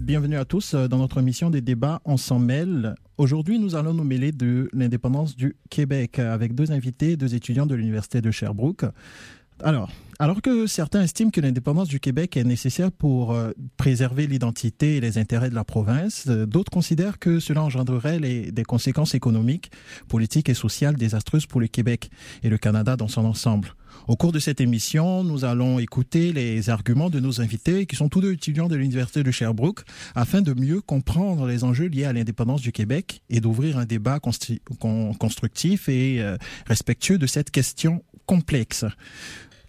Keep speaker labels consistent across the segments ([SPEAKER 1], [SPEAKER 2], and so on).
[SPEAKER 1] Bienvenue, à, à tous euh, dans notre émission des débats On s'en mêle. Aujourd'hui, nous allons nous mêler de l'indépendance du Québec avec deux invités, deux étudiants de l'Université de Sherbrooke. Alors, alors que certains estiment que l'indépendance du Québec est nécessaire pour euh, préserver l'identité et les intérêts de la province, euh, d'autres considèrent que cela engendrerait des conséquences économiques, politiques et sociales désastreuses pour le Québec et le Canada dans son ensemble. Au cours de cette émission, nous allons écouter les arguments de nos invités, qui sont tous deux étudiants de l'Université de Sherbrooke, afin de mieux comprendre les enjeux liés à l'indépendance du Québec et d'ouvrir un débat constructif et euh, respectueux de cette question complexe.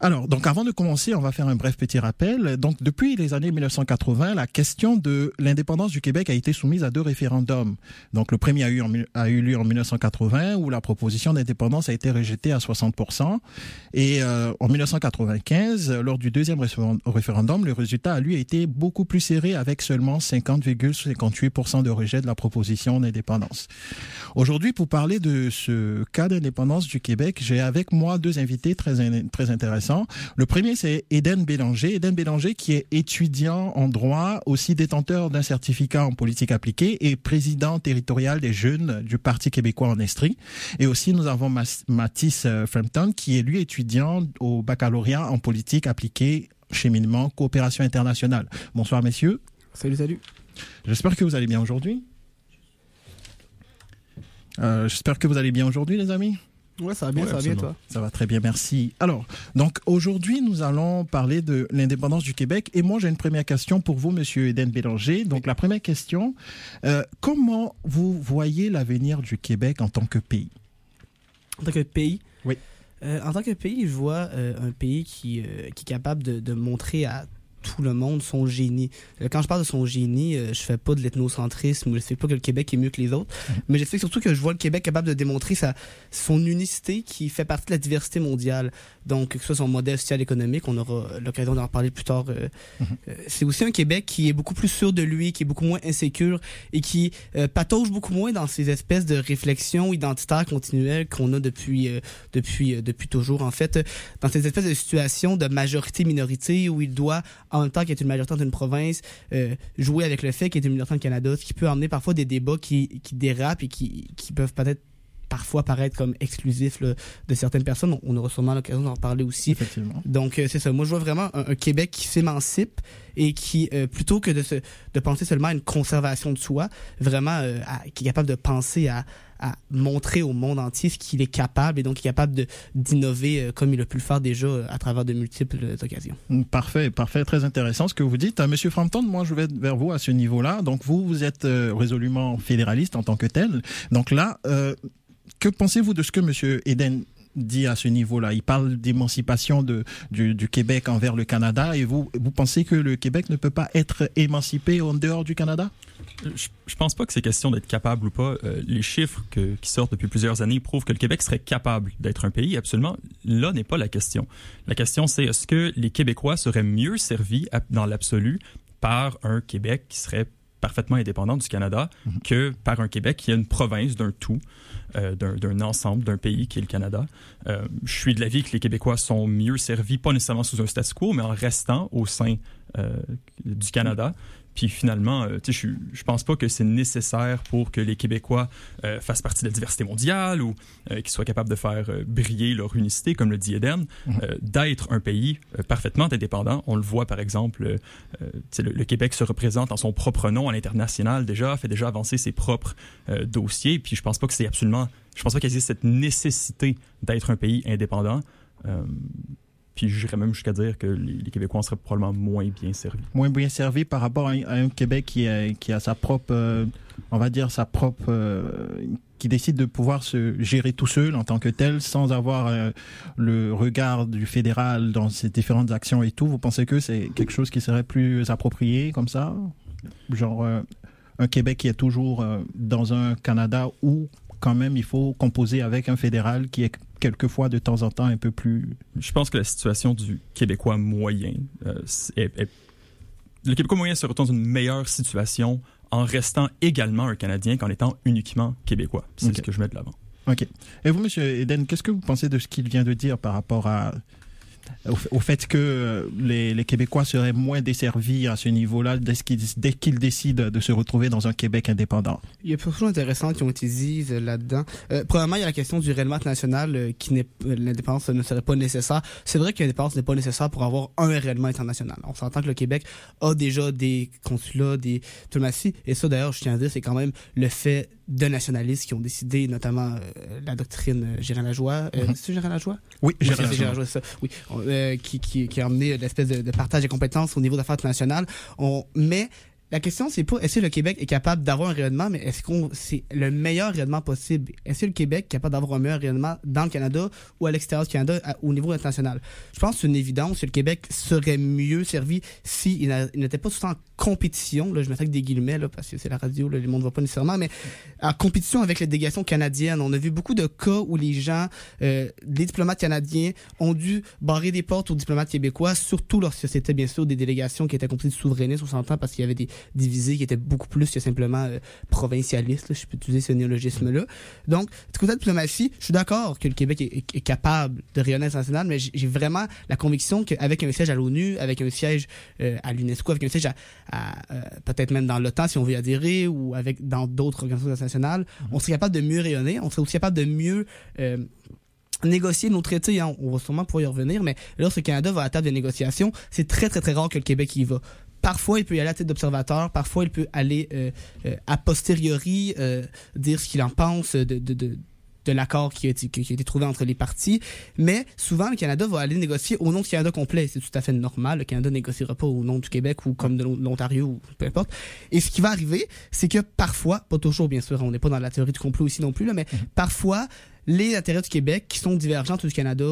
[SPEAKER 1] Alors, donc avant de commencer, on va faire un bref petit rappel. Donc, depuis les années 1980, la question de l'indépendance du Québec a été soumise à deux référendums. Donc, le premier a eu, a eu lieu en 1980, où la proposition d'indépendance a été rejetée à 60%. Et euh, en 1995, lors du deuxième référen- référendum, le résultat a lui été beaucoup plus serré, avec seulement 50,58% de rejet de la proposition d'indépendance. Aujourd'hui, pour parler de ce cas d'indépendance du Québec, j'ai avec moi deux invités très, très intéressants. Le premier, c'est Eden Bélanger. Eden Bélanger, qui est étudiant en droit, aussi détenteur d'un certificat en politique appliquée et président territorial des jeunes du Parti québécois en Estrie. Et aussi, nous avons Mathis euh, Frampton, qui est lui étudiant au baccalauréat en politique appliquée, cheminement, coopération internationale. Bonsoir, messieurs.
[SPEAKER 2] Salut, salut.
[SPEAKER 1] J'espère que vous allez bien aujourd'hui. Euh, J'espère que vous allez bien aujourd'hui, les amis.
[SPEAKER 2] Ouais, ça va bien,
[SPEAKER 1] Ouais,
[SPEAKER 2] ça va bien, toi.
[SPEAKER 1] Ça va très bien, merci. Alors, donc aujourd'hui, nous allons parler de l'indépendance du Québec. Et moi, j'ai une première question pour vous, Monsieur Eden Bélanger. Donc, la première question, euh, comment vous voyez l'avenir du Québec en tant que pays?
[SPEAKER 2] En tant que pays,
[SPEAKER 1] Oui.
[SPEAKER 2] euh, en tant que pays, je vois euh, un pays qui, qui est capable de, de montrer à tout le monde son génie. Quand je parle de son génie, euh, je fais pas de l'ethnocentrisme ou je sais pas que le Québec est mieux que les autres, mais j'explique surtout que je vois le Québec capable de démontrer sa, son unicité qui fait partie de la diversité mondiale. Donc, que ce soit son modèle social économique, on aura l'occasion d'en reparler plus tard. euh, euh, c'est aussi un Québec qui est beaucoup plus sûr de lui, qui est beaucoup moins insécure et qui euh, patauge beaucoup moins dans ces espèces de réflexions identitaires continuelles qu'on a depuis euh, depuis euh, depuis toujours en fait dans ces espèces de situations de majorité minorité où il doit en même temps est une majorité dans une province euh, jouer avec le fait qu'il est une dans le Canada ce qui peut amener parfois des débats qui qui dérapent et qui qui peuvent peut-être parfois paraître comme exclusifs là, de certaines personnes on, aura sûrement l'occasion d'en parler aussi
[SPEAKER 1] Effectivement.
[SPEAKER 2] donc euh, c'est ça. Moi je vois vraiment un, un Québec qui s'émancipe et qui euh, plutôt que de se de penser seulement à une conservation de soi, vraiment euh, à- qui est capable de penser à à montrer au monde entier ce qu'il est capable et donc capable d'innover euh, comme il a pu le faire déjà euh, à travers de multiples euh, occasions.
[SPEAKER 1] Mm, Parfait, parfait, très intéressant ce que vous dites. Monsieur Frampton, moi je vais vers vous à ce niveau-là. Donc vous, vous êtes résolument fédéraliste en tant que tel. Donc là, que pensez-vous de ce que Monsieur Eden dit à ce niveau-là Il parle d'émancipation du, du Québec envers le Canada et vous vous pensez que le Québec ne peut pas être émancipé en dehors du Canada?
[SPEAKER 3] Je, je pense pas que c'est question d'être capable ou pas. Euh, les chiffres qui sortent depuis plusieurs années prouvent que le Québec serait capable d'être un pays. Absolument, là n'est pas la question. La question, c'est est-ce que les Québécois seraient mieux servis dans l'absolu par un Québec qui serait parfaitement indépendant du Canada que par un Québec qui est une province d'un tout, euh, d'un d'un ensemble, d'un pays qui est le Canada. Euh, je suis de l'avis que les Québécois sont mieux servis, pas nécessairement sous un statu quo, mais en restant au sein euh, du Canada. Puis finalement, euh, je, je pense pas que c'est nécessaire pour que les Québécois euh, fassent partie de la diversité mondiale ou euh, qu'ils soient capables de faire briller leur unicité, comme le dit Eden, euh, d'être un pays parfaitement indépendant. On le voit par exemple, le, le Québec se représente en son propre nom à l'international déjà, fait déjà avancer ses propres dossiers. Puis je pense pas que c'est absolument, je pense pas qu'il existe cette nécessité d'être un pays indépendant. Euh, puis j'irais même jusqu'à dire que les, Québécois en seraient probablement moins bien servis.
[SPEAKER 1] Moins bien servi par rapport à un, Québec qui a, qui a sa propre euh, on va dire, sa propre, euh, qui décide de pouvoir se gérer tout seul en tant que tel, sans avoir euh, le regard du fédéral dans ses différentes actions et tout. Vous pensez que c'est quelque chose qui serait plus approprié comme ça, genre euh, un Québec qui est toujours dans un Canada où quand même il faut composer avec un fédéral qui est quelquefois de temps en temps un peu plus.
[SPEAKER 3] Je pense que la situation du Québécois moyen est, est le Québécois moyen se retrouve dans une meilleure situation en restant également un Canadien qu'en étant uniquement québécois. C'est ce que je mets de l'avant.
[SPEAKER 1] OK. Et vous, M. Eden, qu'est-ce que vous pensez de ce qu'il vient de dire par rapport à au, fait que euh, les, Québécois seraient moins desservis à ce niveau-là dès qu'ils décident de se retrouver dans un Québec indépendant.
[SPEAKER 2] Il y a plusieurs choses intéressantes qui ont été dites euh, là-dedans. Euh, premièrement, il y a la question du règlement national qui n'est l'indépendance ne serait pas nécessaire. C'est vrai que l'indépendance n'est pas nécessaire pour avoir un règlement international. On s'entend que le Québec a déjà des consulats, des diplomaties, et ça d'ailleurs, je tiens à dire, c'est quand même le fait de nationalistes qui ont décidé, notamment la doctrine Gérard Lajoie. Mm -hmm. C'est Gérard Lajoie?
[SPEAKER 1] Oui, Gérard
[SPEAKER 2] Lajoie. ça. Oui. Euh, qui, qui, qui, a amené l'espèce de, de, partage des compétences au niveau d'affaires internationales. On, mais la question, c'est pas est-ce que le Québec est capable d'avoir un rayonnement, mais est-ce qu'on c'est le meilleur rayonnement possible? Est-ce que le Québec est capable d'avoir un meilleur rayonnement dans le Canada ou à l'extérieur du Canada au niveau international? Je pense que c'est une évidence que le Québec serait mieux servi s'il n'était pas tout le temps compétition. Là, je mettrais que des guillemets, là, parce que c'est la radio, là, le monde ne voit pas nécessairement, mais en compétition avec les délégations canadiennes. On a vu beaucoup de cas où les gens, euh, les diplomates canadiens ont dû barrer des portes aux diplomates québécois, surtout lorsque c'était bien sûr des délégations qui étaient complètement souverainistes, on s'entend, parce qu'il y avait des divisé, qui était beaucoup plus que simplement euh, provincialiste, je peux utiliser ce néologisme-là. Donc, du côté de diplomatie, je suis d'accord que le Québec est, capable de rayonner international, mais j'ai vraiment la conviction qu'avec un siège à l'ONU, avec un siège euh, à l'UNESCO, avec un siège à, euh, peut-être même dans l'OTAN si on veut y adhérer, ou avec dans d'autres organisations internationales, mm-hmm. on serait capable de mieux rayonner, on serait aussi capable de mieux négocier nos traités, hein. on va sûrement pouvoir y revenir, mais lorsque le Canada va à la table de négociation, c'est très très très rare que le Québec y va. Parfois, il peut y aller à titre d'observateur. Parfois, il peut aller euh, euh, a posteriori euh, dire ce qu'il en pense de, de, de, de l'accord qui, qui, a été trouvé entre les parties. Mais souvent, le Canada va aller négocier au nom du Canada complet. C'est tout à fait normal. Le Canada négociera pas au nom du Québec ou comme de l'Ontario ou peu importe. Et ce qui va arriver, c'est que parfois, pas toujours bien sûr, on n'est pas dans la théorie du complot ici non plus, là, mais mm-hmm. parfois, les intérêts du Québec qui sont divergents du Canada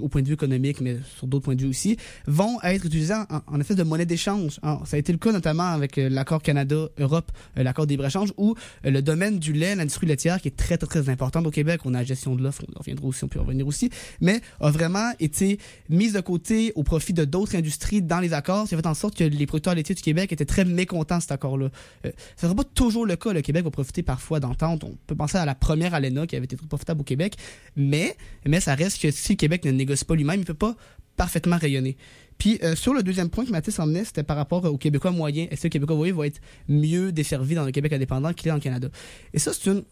[SPEAKER 2] au point de vue économique, mais sur d'autres points de vue aussi, vont être utilisés en, en effet de monnaie d'échange. Ça a été le cas notamment avec euh, l'accord Canada-Europe, euh, l'accord des échange où euh, le domaine du lait, l'industrie laitière, qui est très très très importante au Québec, on a la gestion de l'offre, on reviendra aussi, on peut revenir aussi, mais a vraiment été mise de côté au profit de d'autres industries dans les accords, ce fait en sorte que les producteurs laitiers du Québec étaient très mécontents de cet accord-là. Euh, ce sera pas toujours le cas, le Québec va profiter parfois d'entente, on peut penser à la première ALENA qui avait été très profitable au Québec, mais, mais ça reste que si le Québec ne négocie pas lui-même, il peut pas parfaitement rayonner. Puis euh, sur le deuxième point que Mathis emmenait, c'était par rapport au Québécois moyen. Est-ce que le Québécois moyen va être mieux desservi dans le Québec indépendant qu'il est en Canada? Et ça, c'est une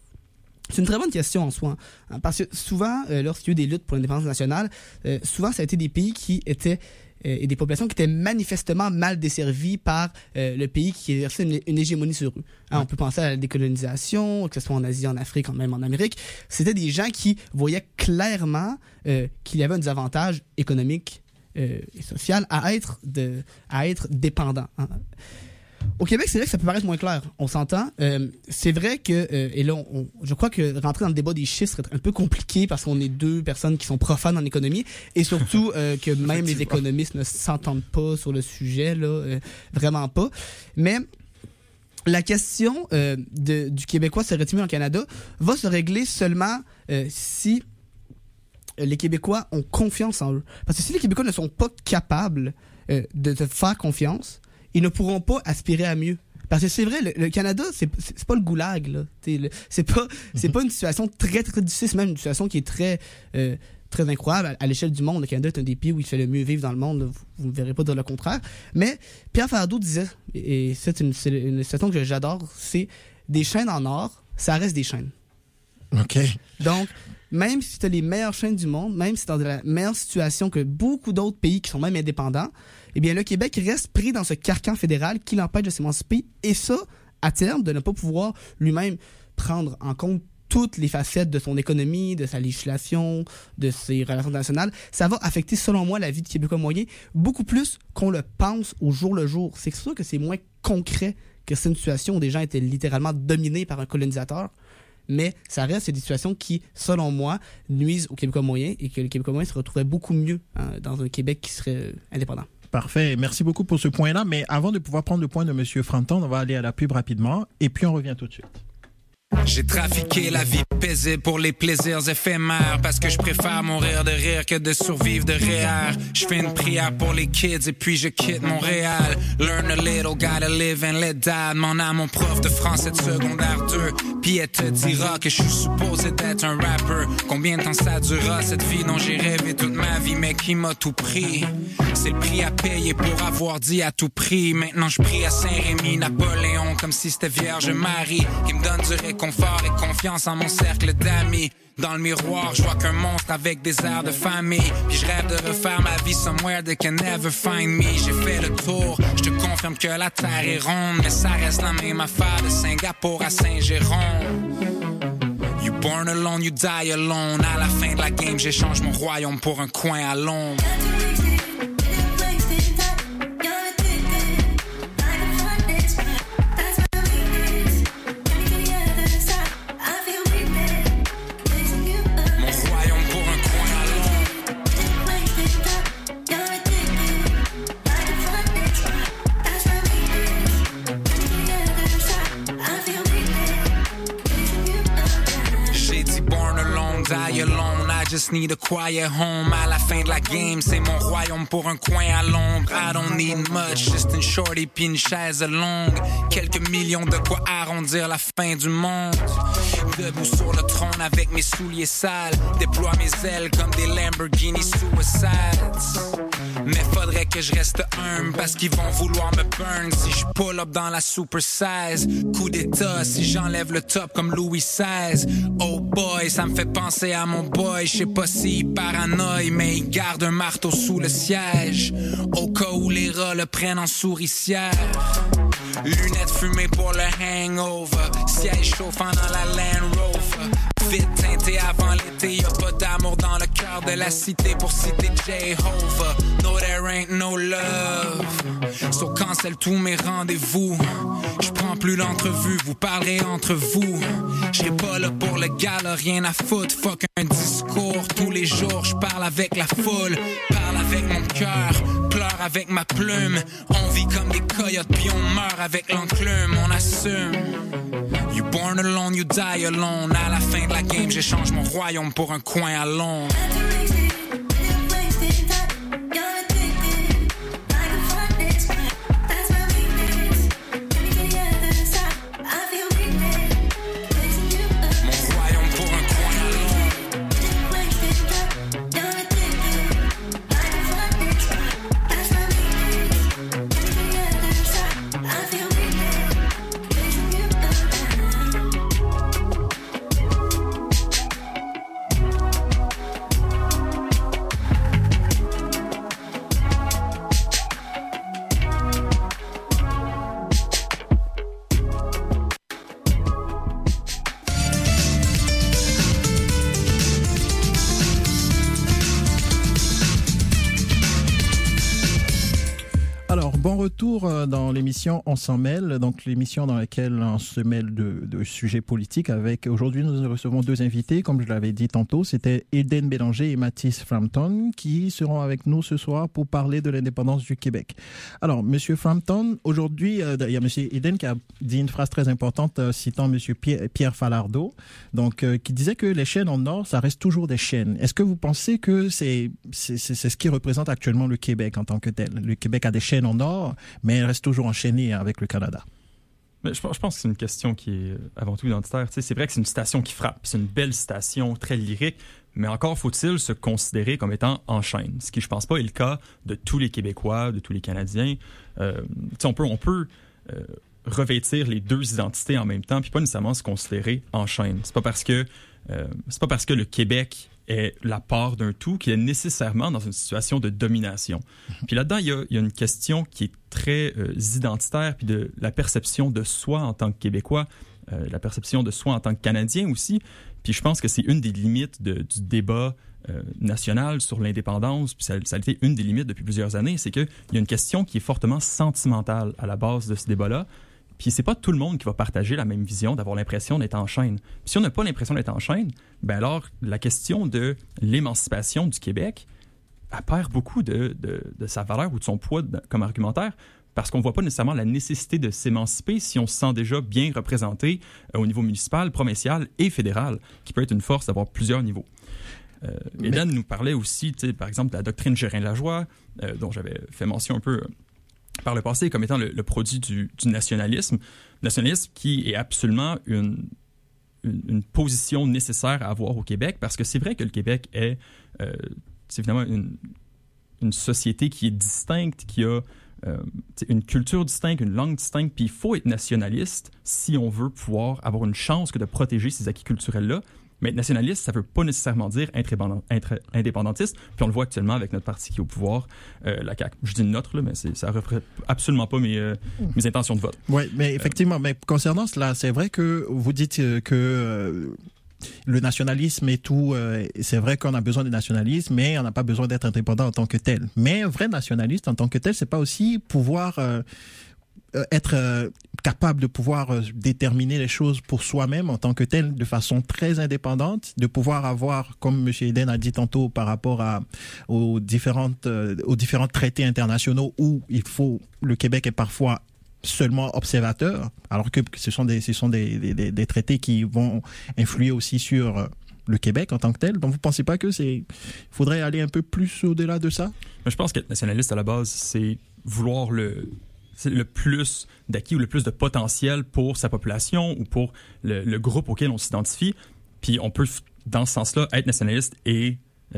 [SPEAKER 2] c'est une très bonne question en soi. Hein, parce que souvent, euh, lorsqu'il y a eu des luttes pour l'indépendance nationale, euh, souvent ça a été des pays qui étaient et des populations qui étaient manifestement mal desservies par le pays qui exerçait une, hégémonie sur eux. Hein, on peut penser à la décolonisation, que ce soit en Asie, en Afrique, même en Amérique. C'était des gens qui voyaient clairement qu'il y avait un désavantage économique euh, et social à être, de, à être dépendant. Hein. Au Québec, c'est vrai que ça peut paraître moins clair. On s'entend. Euh, c'est vrai que, euh, et là, on, je crois que rentrer dans le débat des chiffres serait un peu compliqué parce qu'on est deux personnes qui sont profanes en économie et surtout que même les économistes ne s'entendent pas sur le sujet, là, vraiment pas. Mais la question de, du Québécois serait mieux en Canada va se régler seulement si euh, les Québécois ont confiance en eux. Parce que si les Québécois ne sont pas capables euh, de te faire confiance, ils ne pourront pas aspirer à mieux. Parce que c'est vrai, le, Canada, c'est pas le goulag, là. C'est pas, c'est pas une situation très, très difficile, c'est même une situation qui est très, euh, très incroyable à, l'échelle du monde. Le Canada est un des pays où il fait le mieux vivre dans le monde. Vous ne verrez pas dire le contraire. Mais Pierre Fardeau disait, et c'est une, une citation que j'adore, c'est des chaînes en or, ça reste des chaînes.
[SPEAKER 1] OK.
[SPEAKER 2] Donc, même si tu as les meilleures chaînes du monde, même si tu es dans la meilleure situation que beaucoup d'autres pays qui sont même indépendants, eh bien, le Québec reste pris dans ce carcan fédéral qui l'empêche de s'émanciper. Et ça, à terme, de ne pas pouvoir lui-même prendre en compte toutes les facettes de son économie, de sa législation, de ses relations internationales, ça va affecter, selon moi, la vie du Québécois moyen beaucoup plus qu'on le pense au jour le jour. C'est sûr que c'est moins concret que c'est une situation où des gens étaient littéralement dominés par un colonisateur, mais ça reste des situations qui, selon moi, nuisent au Québécois moyen et que le Québécois moyen se retrouverait beaucoup mieux hein, dans un Québec qui serait euh, indépendant.
[SPEAKER 1] Parfait. Merci beaucoup pour ce point-là. Mais avant de pouvoir prendre le point de M. Frampton, on va aller à la pub rapidement et puis on revient tout de suite.
[SPEAKER 4] J'ai trafiqué la vie paisible pour les plaisirs éphémères parce que je préfère mourir de rire que de survivre de rire. Je fais une prière pour les kids et puis je quitte Montréal. Learn a little, gotta live and let die. Mon âme, mon prof de français de secondaire 2. Puis elle te dira que je suis supposé d'être un rapper. Combien de temps ça durera cette vie dont j'ai rêvé toute ma vie mais qui m'a tout pris? C'est le prix à payer pour avoir dit à tout prix. Maintenant je prie à Saint-Rémy, Napoléon comme si c'était Vierge Marie qui me donne du réconfort confort et confiance en mon cercle d'amis. Dans le miroir, je vois qu'un monstre avec des airs de famille. Puis je rêve de refaire ma vie somewhere they can never find me. J'ai fait le tour, je te confirme que la terre est ronde, mais ça reste la même affaire de Singapour à Saint-Jérôme. You born alone, you die alone. À la fin de la game, j'échange mon royaume pour un coin à Londres. Just need a quiet home. À la fin de la game, c'est mon royaume pour un coin à Londres. I don't need much, juste une shorty pis une chaise longue. Quelques millions de quoi arrondir la fin du monde. Debout sur le trône avec mes souliers sales. Déploie mes ailes comme des Lamborghini suicides. Mais faudrait que je reste humble parce qu'ils vont vouloir me burn si je pull up dans la super size. Coup d'état si j'enlève le top comme Louis XVI. Oh boy, ça me fait penser à mon boy. Je sais pas s'il paranoïe, mais il garde un marteau sous le siège. Au cas où les rats le prennent en souricière. Lunettes fumées pour le hangover. Siège chauffant dans la Land Rover. Vite teinté avant l'été, y'a pas d'amour dans le cœur de la cité pour citer Jehovah. No, there ain't no love. So cancel tous mes rendez-vous. Je prends plus l'entrevue, vous parlerez entre vous. J'serai pas là pour le gala, rien à foutre. Fuck un discours tous les jours, je parle avec la foule. Parle avec mon cœur, pleure avec ma plume. On vit comme des coyotes, puis on meurt avec l'enclume, on assume. You born alone, you die alone. À la fin game, j'échange mon royaume pour un coin à Londres.
[SPEAKER 1] Retour euh, dans l'émission On s'en mêle, donc l'émission dans laquelle on se mêle de, sujets politiques avec, aujourd'hui nous recevons deux invités, comme je l'avais dit tantôt, c'était Eden Bélanger et Mathis Frampton qui seront avec nous ce soir pour parler de l'indépendance du Québec. Alors, Monsieur Frampton, aujourd'hui, euh, il y a Monsieur Eden qui a dit une phrase très importante euh, citant Monsieur Pierre, Pierre Falardeau, donc qui disait que les chaînes en or, ça reste toujours des chaînes. Est-ce que vous pensez que c'est c'est ce qui représente actuellement le Québec en tant que tel? Le Québec a des chaînes en or, mais elle reste toujours enchaînée avec le Canada.
[SPEAKER 3] Mais je, pense que c'est une question qui est avant tout identitaire. c'est vrai que c'est une citation qui frappe. C'est une belle citation, très lyrique, mais encore faut-il se considérer comme étant en chaîne, ce qui, je pense pas, est le cas de tous les Québécois, de tous les Canadiens. Euh, on peut, on peut euh, revêtir les deux identités en même temps, puis pas nécessairement se considérer en chaîne. C'est pas parce que euh, c'est pas parce que le Québec est la part d'un tout qui est nécessairement dans une situation de domination. Mhm. Puis là-dedans, il y, a, il y a, une question qui est très euh, identitaire, puis de la perception de soi en tant que Québécois. la perception de soi en tant que Canadien aussi. Puis je pense que c'est une des limites du débat national sur l'indépendance, puis ça, ça, a été une des limites depuis plusieurs années, c'est qu'il y a une question qui est fortement sentimentale à la base de ce débat-là. Puis c'est pas tout le monde qui va partager la même vision, d'avoir l'impression d'être en chaîne. Puis si on n'a pas l'impression d'être en chaîne, ben alors la question de l'émancipation du Québec, elle perd beaucoup de, de, sa valeur ou de son poids comme argumentaire parce qu'on ne voit pas nécessairement la nécessité de s'émanciper si on se sent déjà bien représenté euh, au niveau municipal, provincial et fédéral, qui peut être une force d'avoir plusieurs niveaux. Euh, Hélène nous parlait aussi, par exemple, de la doctrine Gérin-Lajoie, euh, dont j'avais fait mention un peu euh, par le passé comme étant le, produit du, nationalisme. Nationalisme qui est absolument une, position nécessaire à avoir au Québec, parce que c'est vrai que le Québec est, c'est évidemment une, une société qui est distincte, qui a une culture distincte, une langue distincte, puis il faut être nationaliste si on veut pouvoir avoir une chance que de protéger ces acquis culturels-là, mais nationaliste, ça ne veut pas nécessairement dire être, indépendantiste. Puis on le voit actuellement avec notre parti qui est au pouvoir, euh, la CAQ. Je dis notre, là, mais ça ne reflète absolument pas mes, euh, intentions de vote.
[SPEAKER 1] Oui, mais effectivement, mais concernant cela, c'est vrai que vous dites euh, que le nationalisme et tout, c'est vrai qu'on a besoin de nationalisme, mais on n'a pas besoin d'être indépendant en tant que tel. Mais un vrai nationaliste en tant que tel, c'est pas aussi pouvoir être euh, capable de pouvoir euh, déterminer les choses pour soi-même en tant que tel de façon très indépendante, de pouvoir avoir, comme M. Eden a dit tantôt par rapport aux, différentes, aux différents traités internationaux où il faut, le Québec est parfois seulement observateur, alors que ce sont des, ce sont des, des, traités qui vont influer aussi sur le Québec en tant que tel. Donc, vous pensez pas que c'est, faudrait aller un peu plus au-delà de ça?
[SPEAKER 3] Je pense qu'être nationaliste à la base, c'est vouloir le, le plus d'acquis ou le plus de potentiel pour sa population ou pour le, groupe auquel on s'identifie. Puis on peut, dans ce sens-là, être nationaliste et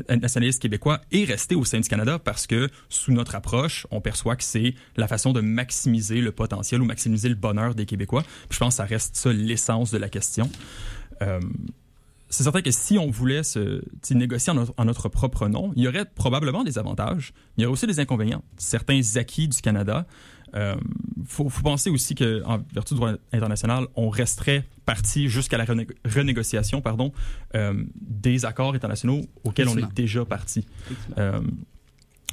[SPEAKER 3] nationaliste québécois et rester au sein du Canada parce que sous notre approche, on perçoit que c'est la façon de maximiser le potentiel ou maximiser le bonheur des Québécois. Puis je pense que ça reste ça l'essence de la question. Euh, c'est certain que si on voulait négocier en notre, propre nom, il y aurait probablement des avantages, mais il y aurait aussi des inconvénients. Certains acquis du Canada, euh, faut, penser aussi qu'en vertu du droit international, on resterait parti jusqu'à la renégociation pardon, euh, des accords internationaux auxquels on est déjà parti. Euh,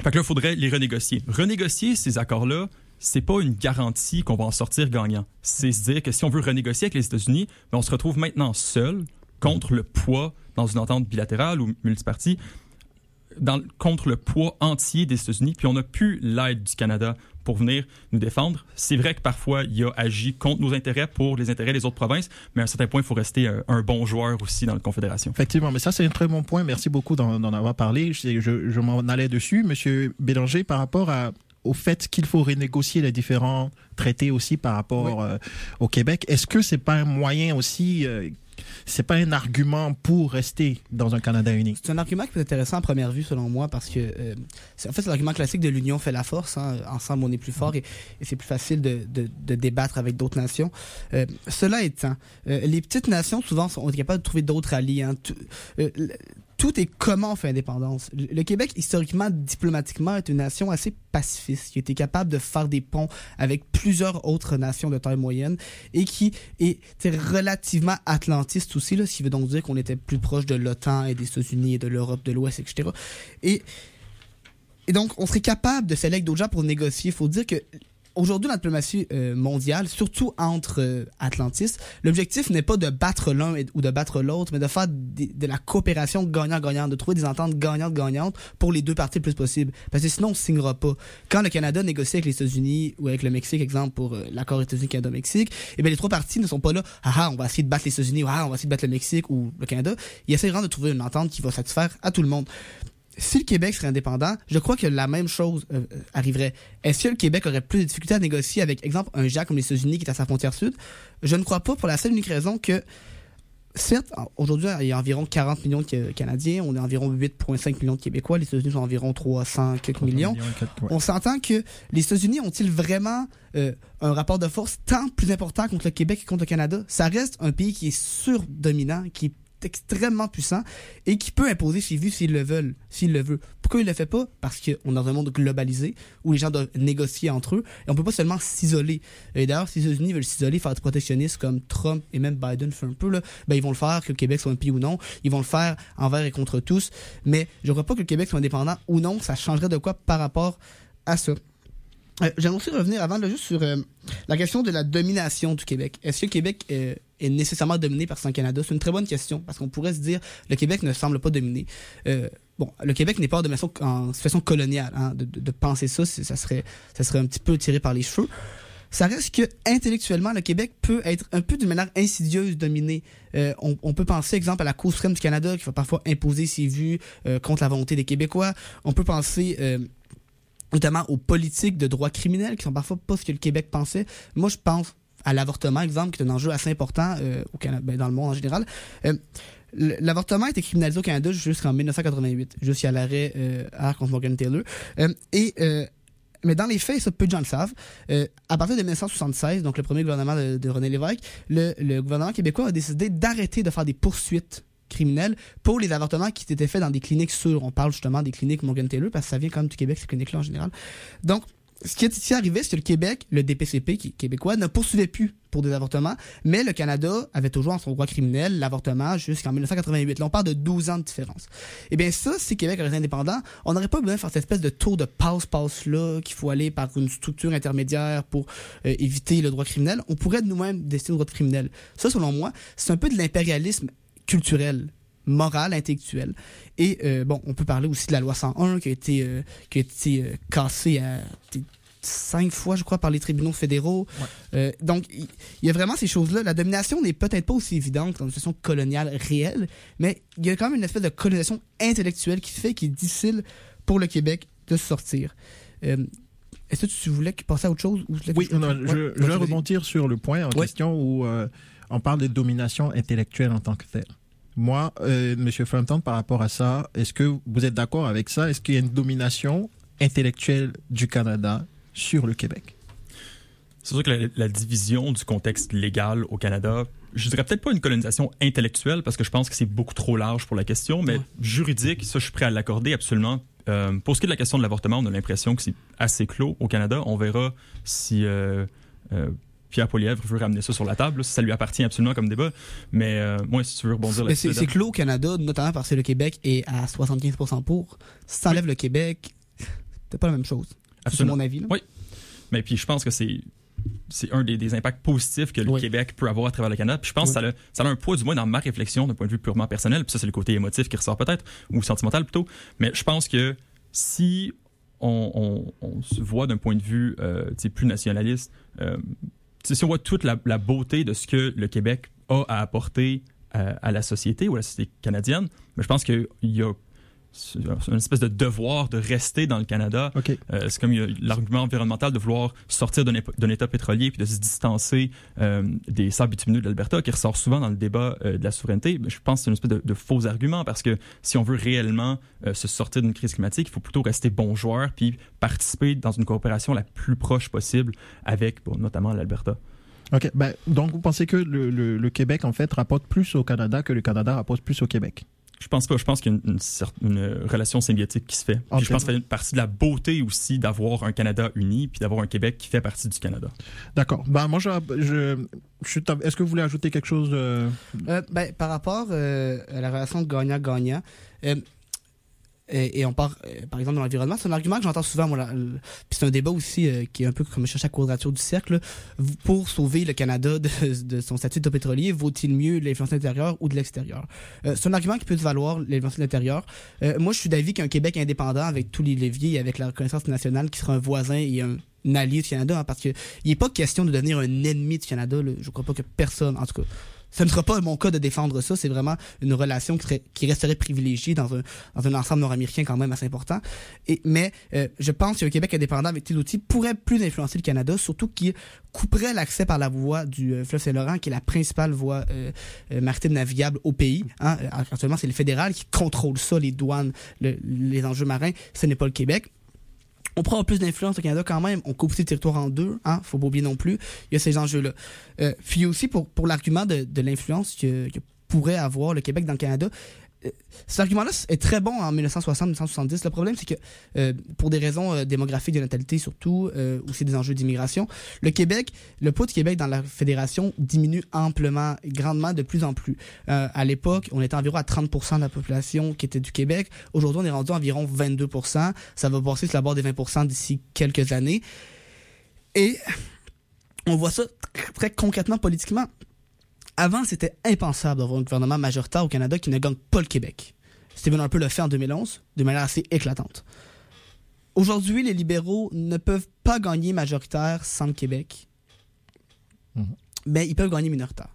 [SPEAKER 3] fait que là, il faudrait les renégocier. Renégocier ces accords-là, c'est pas une garantie qu'on va en sortir gagnant. C'est se dire que si on veut renégocier avec les États-Unis, ben, on se retrouve maintenant seul contre le poids dans une entente bilatérale ou multipartie contre le poids entier des États-Unis, puis on n'a plus l'aide du Canada pour venir nous défendre. C'est vrai que parfois, il a agi contre nos intérêts pour les intérêts des autres provinces, mais à un certain point, il faut rester euh, un, bon joueur aussi dans la Confédération.
[SPEAKER 1] Effectivement, mais ça, c'est un très bon point. Merci beaucoup d'en avoir parlé. Je, je, m'en allais dessus. Monsieur Bélanger, par rapport à, au fait qu'il faut renégocier les différents traités aussi par rapport euh, au Québec. Est-ce que c'est pas un moyen aussi euh, c'est pas un argument pour rester dans un Canada uni.
[SPEAKER 2] C'est un argument qui peut être intéressant à première vue, selon moi, parce que euh, en fait, c'est l'argument classique de l'union fait la force. Hein. Ensemble, on est plus fort et, c'est plus facile de, débattre avec d'autres nations. Euh, cela étant, euh, les petites nations, souvent, sont capables de trouver d'autres alliés. Hein est comment on fait indépendance. Le Québec, historiquement, diplomatiquement, est une nation assez pacifiste, qui était capable de faire des ponts avec plusieurs autres nations de taille moyenne et qui était relativement atlantiste aussi, là, ce qui veut donc dire qu'on était plus proche de l'OTAN et des États-Unis et de l'Europe de l'Ouest, etc. Et, et donc, on serait capable de s'allier avec d'autres gens pour négocier. Il faut dire que aujourd'hui, la diplomatie euh, mondiale, surtout entre euh, atlantistes, l'objectif n'est pas de battre l'un ou de battre l'autre, mais de faire de la coopération gagnant-gagnant, de trouver des ententes gagnantes-gagnantes pour les deux parties le plus possible. Parce que sinon, on ne signera pas. Quand le Canada négocie avec les États-Unis ou avec le Mexique, exemple, pour euh, l'accord États-Unis-Canada-Mexique, eh bien, les trois parties ne sont pas là, ah, ah on va essayer de battre les États-Unis, ah, on va essayer de battre le Mexique ou le Canada. Ils essaient vraiment de trouver une entente qui va satisfaire à tout le monde si le Québec serait indépendant, je crois que la même chose euh, euh, arriverait. Est-ce que le Québec aurait plus de difficultés à négocier avec, exemple, un Jacques comme les États-Unis qui est à sa frontière sud? Je ne crois pas pour la seule unique raison que, certes, aujourd'hui, il y a environ 40 millions de Canadiens, on est environ 8,5 millions de Québécois, les États-Unis sont environ 300 quelques millions. On s'entend que les États-Unis ont-ils vraiment euh, un rapport de force tant plus important contre le Québec et contre le Canada? Ça reste un pays qui est surdominant, qui est extrêmement puissant et qui peut imposer ses vues s'ils le veulent, s'il le veut. Pourquoi il le fait pas? Parce qu'on est dans un monde globalisé où les gens doivent négocier entre eux et on peut pas seulement s'isoler. Et d'ailleurs, si les États-Unis veulent s'isoler, faire être protectionnistes comme Trump et même Biden fait un peu là, ben ils vont le faire que le Québec soit un pays ou non, ils vont le faire envers et contre tous, mais je ne crois pas que le Québec soit indépendant ou non, ça changerait de quoi par rapport à ça. Euh, J'aimerais aussi revenir avant là, juste sur euh, la question de la domination du Québec. Est-ce que le Québec euh, est nécessairement dominé par son Canada? C'est une très bonne question parce qu'on pourrait se dire le Québec ne semble pas dominé. Bon, le Québec n'est pas en, domination, situation coloniale. Hein, de, penser ça, ça serait, un petit peu tiré par les cheveux. Ça reste que intellectuellement, le Québec peut être un peu d'une manière insidieuse dominé. On, on, peut penser, exemple, à la Cour suprême du Canada qui va parfois imposer ses vues contre la volonté des Québécois. On peut penser notamment aux politiques de droit criminel qui sont parfois pas ce que le Québec pensait. Moi, je pense à l'avortement, exemple, qui est un enjeu assez important euh, au Canada, ben, dans le monde en général. Euh, L'avortement a été criminalisé au Canada jusqu'en 1988, jusqu'à l'arrêt euh, contre Morgan Taylor. Euh, et euh, mais dans les faits, ça peu de gens le savent, à partir de 1976, donc le premier gouvernement de, René Lévesque, le, gouvernement québécois a décidé d'arrêter de faire des poursuites criminelles pour les avortements qui étaient faits dans des cliniques sûres. On parle justement des cliniques Morgan Taylor parce que ça vient quand même du Québec, ces cliniques-là en général. Donc, ce qui est arrivé, c'est que le Québec, le DPCP, qui est québécois, ne poursuivait plus pour des avortements, mais le Canada avait toujours en son droit criminel l'avortement jusqu'en 1988. Là, on parle de 12 ans de différence. Eh bien, ça, si Québec restait indépendant, on n'aurait pas besoin de faire cette espèce de tour de passe-passe-là qu'il faut aller par une structure intermédiaire pour euh, éviter le droit criminel. On pourrait nous-mêmes décider le droit criminel. Ça, selon moi, c'est un peu de l'impérialisme culturel moral, intellectuel. Et euh, bon, on peut parler aussi de la loi 101 qui a été, euh, qui a été euh, cassée à cinq fois, je crois, par les tribunaux fédéraux. Ouais. Euh, donc, il y, y, a vraiment ces choses-là. La domination n'est peut-être pas aussi évidente dans une situation coloniale réelle, mais il y a quand même une espèce de colonisation intellectuelle qui fait qu'il est difficile pour le Québec de sortir. Euh, est-ce que tu voulais passer à autre chose ou
[SPEAKER 1] Oui, je, non, je, ouais, je vais rebondir sur le point en ouais. question où euh, on parle de domination intellectuelle en tant que telle. Moi, euh, Monsieur Frampton, par rapport à ça, est-ce que vous êtes d'accord avec ça? Est-ce qu'il y a une domination intellectuelle du Canada sur le Québec?
[SPEAKER 3] C'est sûr que la, la, division du contexte légal au Canada, je dirais peut-être pas une colonisation intellectuelle parce que je pense que c'est beaucoup trop large pour la question, mais ouais. juridique, ça je suis prêt à l'accorder absolument. Euh, pour ce qui est de la question de l'avortement, on a l'impression que c'est assez clos au Canada. On verra si euh, euh, Pierre Poilievre veut ramener ça sur la table. Ça lui appartient absolument comme débat. Mais euh, moi, si tu veux rebondir là-dessus.
[SPEAKER 2] C'est clos au Canada, notamment parce que le Québec est à 75% pour. Si t'enlèves oui. le Québec, c'est pas la même chose. C'est mon avis. Là.
[SPEAKER 3] Oui. Mais puis je pense que c'est c'est un des, des, impacts positifs que le oui. Québec peut avoir à travers le Canada. Puis je pense oui. que ça a, ça a un poids, du moins dans ma réflexion, d'un point de vue purement personnel. Puis ça, c'est le côté émotif qui ressort peut-être, ou sentimental plutôt. Mais je pense que si on, on, on se voit d'un point de vue euh, plus nationaliste, euh, si on voit toute la, beauté de ce que le Québec a à apporter à, à la société ou à la société canadienne, mais je pense qu'il y a une espèce de devoir de rester dans le Canada.
[SPEAKER 1] Okay.
[SPEAKER 3] Euh, c'est comme l'argument environnemental de vouloir sortir d'un état pétrolier puis de se distancer euh, des sables bitumineux de l'Alberta, qui ressort souvent dans le débat euh, de la souveraineté. Je pense que c'est une espèce de, de, faux argument parce que si on veut réellement se sortir d'une crise climatique, il faut plutôt rester bon joueur puis participer dans une coopération la plus proche possible avec bon, notamment l'Alberta.
[SPEAKER 1] OK. Ben, donc, vous pensez que le, le, le Québec, en fait, rapporte plus au Canada que le Canada rapporte plus au Québec?
[SPEAKER 3] Je pense pas. Je pense qu'il y a une, une, une, relation symbiotique qui se fait. Okay. je pense que ça fait partie de la beauté aussi d'avoir un Canada uni puis d'avoir un Québec qui fait partie du Canada.
[SPEAKER 1] D'accord. Ben, moi, je, je, je Est-ce que vous voulez ajouter quelque chose? De...
[SPEAKER 2] Euh, ben, par rapport euh, à la relation gagnant-gagnant, euh, et, on part, euh, par exemple, dans l'environnement. C'est un argument que j'entends souvent, puis c'est un débat aussi euh, qui est un peu comme chercher la quadrature du cercle. Pour sauver le Canada de, son statut de pétrolier, vaut-il mieux l'influence intérieure ou de l'extérieur? Euh, c'est un argument qui peut valoir, l'influence de l'intérieur. Euh, moi, je suis d'avis qu'un Québec indépendant, avec tous les leviers et avec la reconnaissance nationale, qui sera un voisin et un, allié du Canada, hein, parce que il n'est pas question de devenir un ennemi du Canada. Je crois pas que personne, en tout cas, ce ne sera pas mon cas de défendre ça. C'est vraiment une relation qui, serait, qui resterait privilégiée dans un, dans un ensemble nord-américain quand même assez important. Et, mais euh, je pense qu'un Québec indépendant avec tes outils pourrait plus influencer le Canada, surtout qu'il couperait l'accès par la voie du euh, fleuve Saint-Laurent, qui est la principale voie euh, maritime navigable au pays. Hein. Actuellement, c'est le fédéral qui contrôle ça, les douanes, le, les enjeux marins. Ce n'est pas le Québec on prend plus d'influence au Canada quand même. On coupe ses territoires en deux, hein, faut pas oublier non plus. Il y a ces enjeux-là. Euh, aussi pour, pour l'argument de, l'influence, a pourrait avoir le Québec dans le Canada. Cet argument-là est très bon en 1960-1970. Le problème, c'est que euh, pour des raisons euh, démographiques de natalité surtout, euh, c'est des enjeux d'immigration, le Québec, le poids du Québec dans la fédération diminue amplement, grandement, de plus en plus. Euh, à l'époque, on était environ à 30% de la population qui était du Québec. Aujourd'hui, on est rendu à environ 22%. Ça va passer sur la barre des 20% d'ici quelques années. Et on voit ça tr- très concrètement politiquement. Avant, c'était impensable d'avoir un gouvernement majoritaire au Canada qui ne gagne pas le Québec. Stephen Harper l'a fait en 2011 de manière assez éclatante. Aujourd'hui, les libéraux ne peuvent pas gagner majoritaire sans le Québec,
[SPEAKER 1] Mhm.
[SPEAKER 2] mais ils peuvent gagner minoritaire.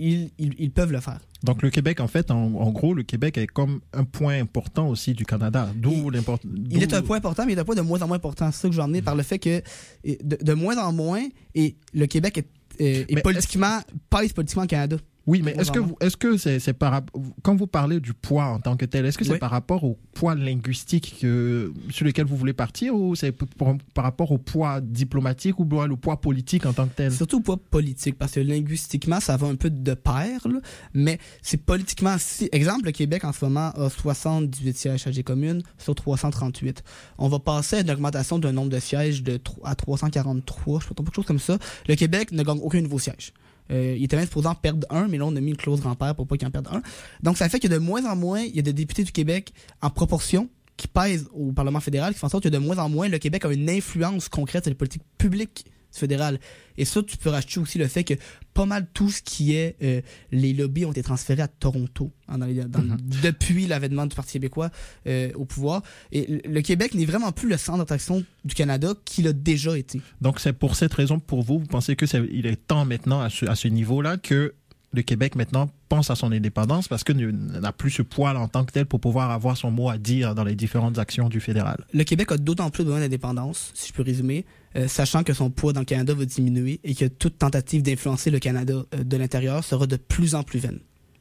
[SPEAKER 2] Ils, ils, ils peuvent le faire.
[SPEAKER 1] Donc le Québec, en fait, en, en gros, le Québec est comme un point important aussi du Canada. D'où l'importance.
[SPEAKER 2] Il est un point important, mais il est un point de moins en moins important. C'est ça que j'en ai par le fait que de moins en moins, et le Québec est, est- est
[SPEAKER 1] Mais
[SPEAKER 2] politiquement, pèse politiquement au Canada.
[SPEAKER 1] Oui, mais est-ce que vous, est-ce que c'est, c'est par quand vous parlez du poids en tant que tel, est-ce que c'est
[SPEAKER 2] Oui.
[SPEAKER 1] par rapport au poids linguistique que, sur lequel vous voulez partir ou c'est par, par rapport au poids diplomatique ou le poids politique en tant que tel?
[SPEAKER 2] Surtout pas politique, parce que linguistiquement, ça va un peu de pair, là, mais c'est politiquement... Si, exemple, le Québec, en ce moment, a 78 sièges à des communes sur 338. On va passer à une augmentation d'un nombre de sièges de tro- à 343, je sais pas, quelque chose comme ça. Le Québec ne gagne aucun nouveau siège. Euh, il était même supposé en perdre un, mais là, on a mis une clause grand-père pour pas qu'il en perde un. Donc, ça fait que de moins en moins, il y a des députés du Québec en proportion qui pèsent au Parlement fédéral, qui font en sorte que de moins en moins, le Québec a une influence concrète sur les politiques publiques fédérales. Et ça, tu peux racheter aussi le fait que pas mal tout ce qui est euh, les lobbies ont été transférés à Toronto hein, dans les- dans-
[SPEAKER 1] Mhm.
[SPEAKER 2] depuis l'avènement du Parti québécois euh, au pouvoir. Et le- Québec n'est vraiment plus le centre d'attraction du Canada qu'il a déjà été.
[SPEAKER 1] Donc c'est pour cette raison, pour vous, vous pensez que il est temps maintenant à ce, à ce niveau-là que le Québec maintenant pense à son indépendance parce que n'a plus ce poids en tant que tel pour pouvoir avoir son mot à dire dans les différentes actions du fédéral.
[SPEAKER 2] Le Québec a d'autant plus besoin d'indépendance, si je peux résumer, euh, sachant que son poids dans le Canada va diminuer et que toute tentative d'influencer le Canada euh, de l'intérieur sera de plus en plus vaine.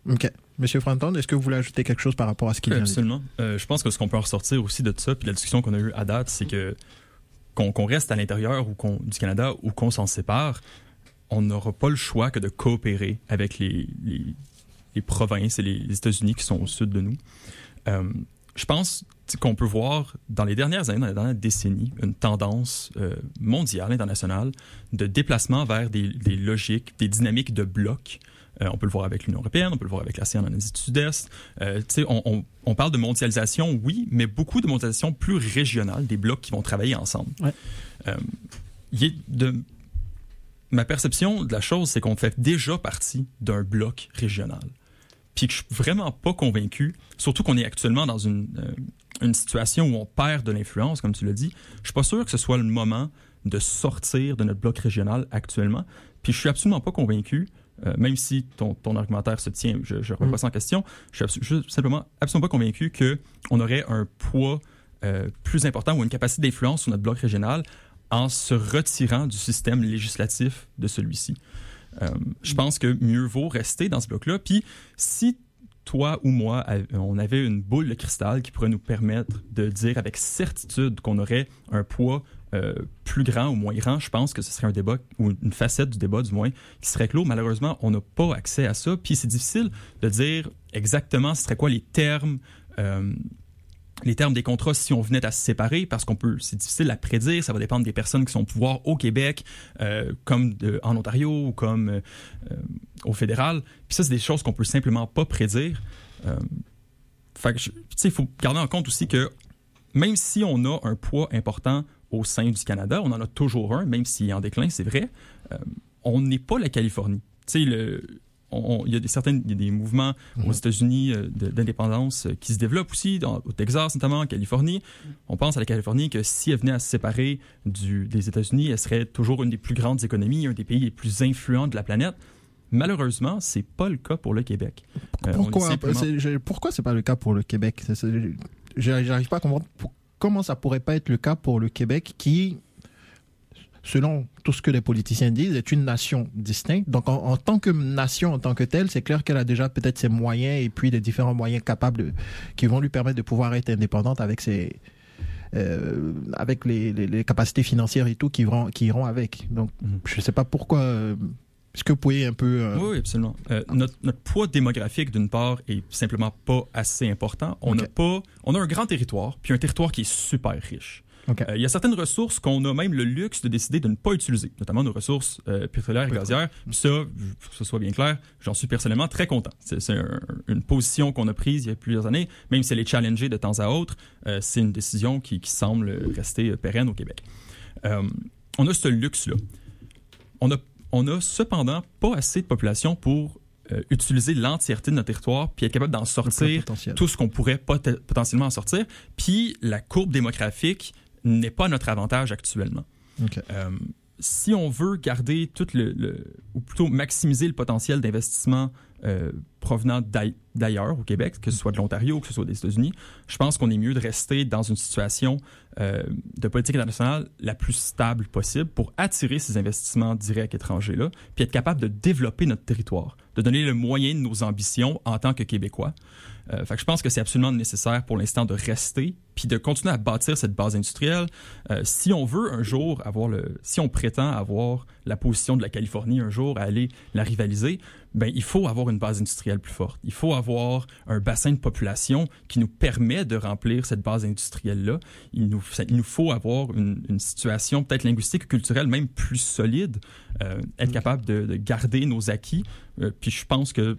[SPEAKER 1] Ok. Monsieur Franton, est-ce que vous voulez ajouter quelque chose par rapport à ce qu'il vient de dire?
[SPEAKER 3] Absolument. Euh, je pense que ce qu'on peut ressortir aussi de ça, puis la discussion qu'on a eue à date, c'est que qu'on reste à l'intérieur du Canada ou qu'on s'en sépare, on n'aura pas le choix que de coopérer avec les, les, les provinces et les, les États-Unis qui sont au sud de nous. Euh, je pense qu'on peut voir dans les dernières années, dans les dernières décennies, une tendance euh, mondiale, internationale, de déplacement vers des, des logiques, des dynamiques de blocs. Euh, on peut le voir avec l'Union européenne, on peut le voir avec l'ASEAN en Asie du Sud-Est. Euh, on, on, on parle de mondialisation, oui, mais beaucoup de mondialisation plus régionale, des blocs qui vont travailler ensemble.
[SPEAKER 2] Ouais.
[SPEAKER 3] Il est de, ma perception de la chose, c'est qu'on fait déjà partie d'un bloc régional. Puis que je suis vraiment pas convaincu, surtout qu'on est actuellement dans une, euh, une situation où on perd de l'influence, comme tu l'as dit. Je suis pas sûr que ce soit le moment de sortir de notre bloc régional actuellement. Puis je suis absolument pas convaincu, euh, même si ton, ton argumentaire se tient, je ne remets
[SPEAKER 1] Mm.
[SPEAKER 3] pas ça en question, je suis abso- je suis simplement absolument pas convaincu qu'on aurait un poids euh, plus important ou une capacité d'influence sur notre bloc régional en se retirant du système législatif de celui-ci. Euh, je pense que mieux vaut rester dans ce bloc-là. Puis si toi ou moi, on avait une boule de cristal qui pourrait nous permettre de dire avec certitude qu'on aurait un poids euh, plus grand ou moins grand, je pense que ce serait un débat ou une facette du débat du moins qui serait clos. Malheureusement, on n'a pas accès à ça. Puis c'est difficile de dire exactement ce serait quoi les termes. euh, les termes des contrats si on venait à se séparer parce qu'on peut c'est difficile à prédire ça va dépendre des personnes qui sont au pouvoir au Québec euh, comme en Ontario ou comme euh, au fédéral. Puis ça c'est des choses qu'on peut simplement pas prédire. Euh, fait que il faut garder en compte aussi que même si on a un poids important au sein du Canada on en a toujours un même s'il est en déclin c'est vrai euh, on n'est pas la Californie. Tu sais le il y a des certaines il y a des mouvements aux États-Unis euh, d'indépendance euh, qui se développent aussi dans- au Texas notamment en Californie. On pense à la Californie que si elle venait à se séparer du, des États-Unis elle serait toujours une des plus grandes économies un des pays les plus influents de la planète. Malheureusement c'est pas le cas pour le Québec. Euh,
[SPEAKER 1] Pourquoi?
[SPEAKER 3] simplement-
[SPEAKER 1] c'est, je- pourquoi c'est pas le cas pour le Québec? Je- J'arrive pas à comprendre pour- comment ça pourrait pas être le cas pour le Québec qui, selon tout ce que les politiciens disent, est une nation distincte. Donc en, en tant que nation, en tant que telle, c'est clair qu'elle a déjà peut-être ses moyens et puis les différents moyens capables de- qui vont lui permettre de pouvoir être indépendante avec ses euh, avec les, les- les capacités financières et tout qui iront, qui iront avec. Donc, je sais pas pourquoi euh, Est-ce que vous pouvez un peu...
[SPEAKER 3] Euh, oui, absolument. Euh, notre, notre, poids démographique, d'une part, est simplement pas assez important. On, a pas, on a un grand territoire, puis un territoire qui est super riche. Euh, il y a certaines ressources qu'on a même le luxe de décider de ne pas utiliser, notamment nos ressources pétrolières et gazières. Puis ça, pour que ce soit bien clair, j'en suis personnellement très content. C'est une position qu'on a prise il y a plusieurs années, même si elle est challengée de temps à autre. c'est une décision qui, qui, semble rester pérenne au Québec. on a ce luxe-là. On a on n'a cependant pas assez de population pour euh, utiliser l'entièreté de notre territoire puis être capable d'en sortir tout ce qu'on pourrait potentiellement en sortir. Puis la courbe démographique n'est pas notre avantage actuellement. Euh, si on veut garder tout le, ou plutôt maximiser le potentiel d'investissement euh, provenant d'ailleurs au Québec, que ce soit de l'Ontario ou que ce soit des États-Unis, je pense qu'on est mieux de rester dans une situation euh, de politique internationale la plus stable possible pour attirer ces investissements directs étrangers-là, puis être capable de développer notre territoire, de donner le moyen de nos ambitions en tant que Québécois. Euh, fait que je pense que c'est absolument nécessaire pour l'instant de rester puis de continuer à bâtir cette base industrielle. Euh, si on veut un jour avoir le, si on prétend avoir la position de la Californie un jour à aller la rivaliser, ben il faut avoir une base industrielle plus forte. Il faut avoir un bassin de population qui nous permet de remplir cette base industrielle là. Il nous, il nous faut avoir une, une situation peut-être linguistique, culturelle même plus solide, euh, être capable de, de, garder nos acquis. Euh, puis je pense que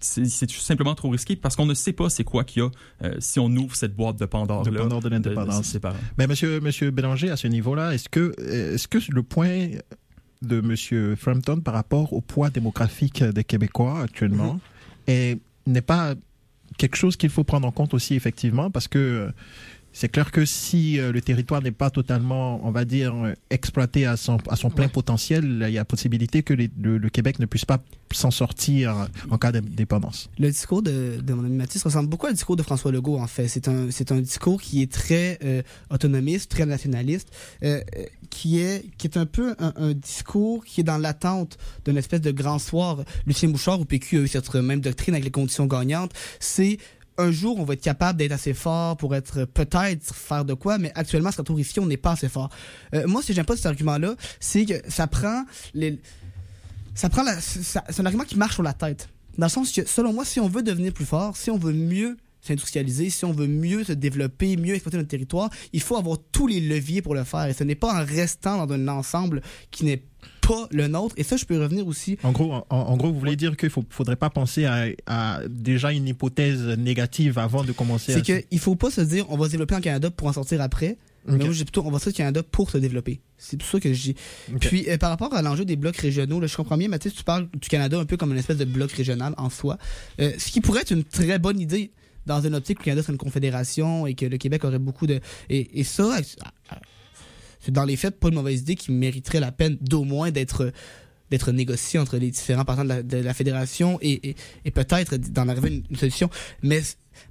[SPEAKER 3] c'est simplement trop risqué parce qu'on ne sait pas c'est quoi qu'il y a euh, si on ouvre cette boîte de Pandore
[SPEAKER 1] de Pandore de l'indépendance. Mais monsieur monsieur Bélanger à ce niveau-là, est-ce que est-ce que le point de monsieur Frampton par rapport au poids démographique des Québécois actuellement mm-hmm. n'est pas quelque chose qu'il faut prendre en compte aussi effectivement parce que c'est clair que si euh, le territoire n'est pas totalement, on va dire, euh, exploité à son, à son plein potentiel, il y a possibilité que le, Québec ne puisse pas s'en sortir en cas d'indépendance.
[SPEAKER 2] Le discours de, de mon ami Mathis ressemble beaucoup au discours de François Legault, en fait. C'est un, c'est un discours qui est très euh, autonomiste, très nationaliste, qui, est, qui est un peu un, discours qui est dans l'attente d'une espèce de grand soir. Lucien Bouchard au PQ a eu cette même doctrine avec les conditions gagnantes. C'est un jour, on va être capable d'être assez fort pour être peut-être faire de quoi, mais actuellement, ce qu'on trouve ici, on n'est pas assez fort. Euh, moi, ce que j'aime pas cet argument-là, c'est que ça prend les, ça prend la, c'est un argument qui marche sur la tête. Dans le sens que, selon moi, si on veut devenir plus fort, si on veut mieux s'industrialiser, si on veut mieux se développer, mieux exploiter notre territoire, il faut avoir tous les leviers pour le faire. Et ce n'est pas en restant dans un ensemble qui n'est pas le nôtre. Et ça, je peux revenir aussi.
[SPEAKER 1] En gros, en, gros vous voulez dire qu'il ne faudrait pas penser à, déjà une hypothèse négative avant de commencer
[SPEAKER 2] C'est qu'il ne faut pas se dire on va se développer en Canada pour en sortir après. Mais moi, j'ai plutôt, on va sortir au Canada pour se développer. C'est tout ça que je dis. Puis, euh, par rapport à l'enjeu des blocs régionaux, là, je comprends bien, Mathis, tu parles du Canada un peu comme une espèce de bloc régional en soi. Euh, ce qui pourrait être une très bonne idée dans une optique où le Canada serait une confédération et que le Québec aurait beaucoup de. Et, et ça, dans les faits pas une mauvaise idée qui mériterait la peine d'au moins d'être d'être négocié entre les différents partenaires de la, fédération et, et, peut-être d'en arriver à une, solution. Mais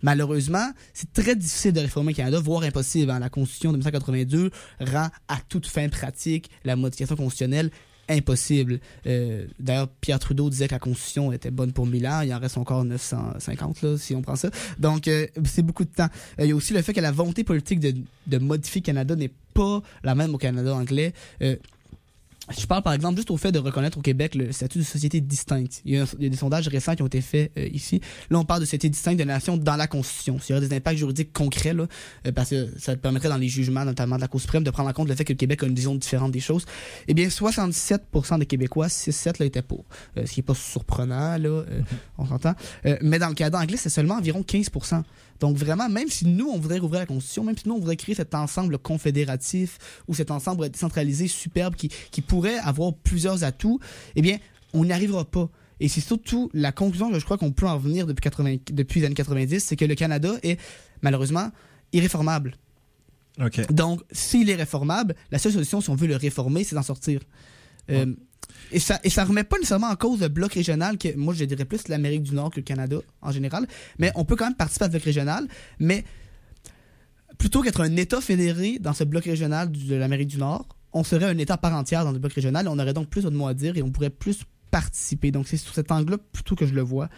[SPEAKER 2] malheureusement, c'est très difficile de réformer le Canada, voire impossible. Hein. La Constitution de 1982 rend à toute fin pratique la modification constitutionnelle impossible. Euh, d'ailleurs, Pierre Trudeau disait que la Constitution était bonne pour 1000 ans. Il en reste encore 950, là, si on prend ça. Donc, euh, c'est beaucoup de temps. Euh, il y a aussi le fait que la volonté politique de, de modifier Canada n'est pas la même au Canada anglais. Je parle par exemple juste au fait de reconnaître au Québec le statut de société distincte. Il y a, des sondages récents qui ont été faits euh, ici. Là, on parle de société distincte de nation dans la Constitution. S'il y aurait des impacts juridiques concrets, là, euh, parce que ça permettrait dans les jugements, notamment de la Cour suprême, de prendre en compte le fait que le Québec a une vision différente des choses. Eh bien, 67% des Québécois, 6-7, là, étaient pour. Euh, ce qui est pas surprenant, là, mm-hmm. on s'entend. mais dans le Canada anglais, c'est seulement environ 15%. Donc vraiment, même si nous, on voudrait rouvrir la Constitution, même si nous, on voudrait créer cet ensemble confédératif ou cet ensemble décentralisé superbe qui, qui pourrait avoir plusieurs atouts, eh bien, on n'y arrivera pas. Et c'est surtout la conclusion que je crois qu'on peut en venir depuis, 80, depuis les années 90, c'est que le Canada est malheureusement irréformable. Donc, s'il est réformable, la seule solution, si on veut le réformer, c'est d'en sortir. Euh, et ça et ça remet pas nécessairement en cause le bloc régional que moi je dirais plus l'Amérique du Nord que le Canada en général. Mais on peut quand même participer à ce bloc régional. Mais plutôt qu'être un état fédéré dans ce bloc régional de l'Amérique du Nord on serait un état part entière dans le bloc régional et on aurait donc plus de mots à dire et on pourrait plus participer. Donc c'est sous cet angle-là plutôt que je le vois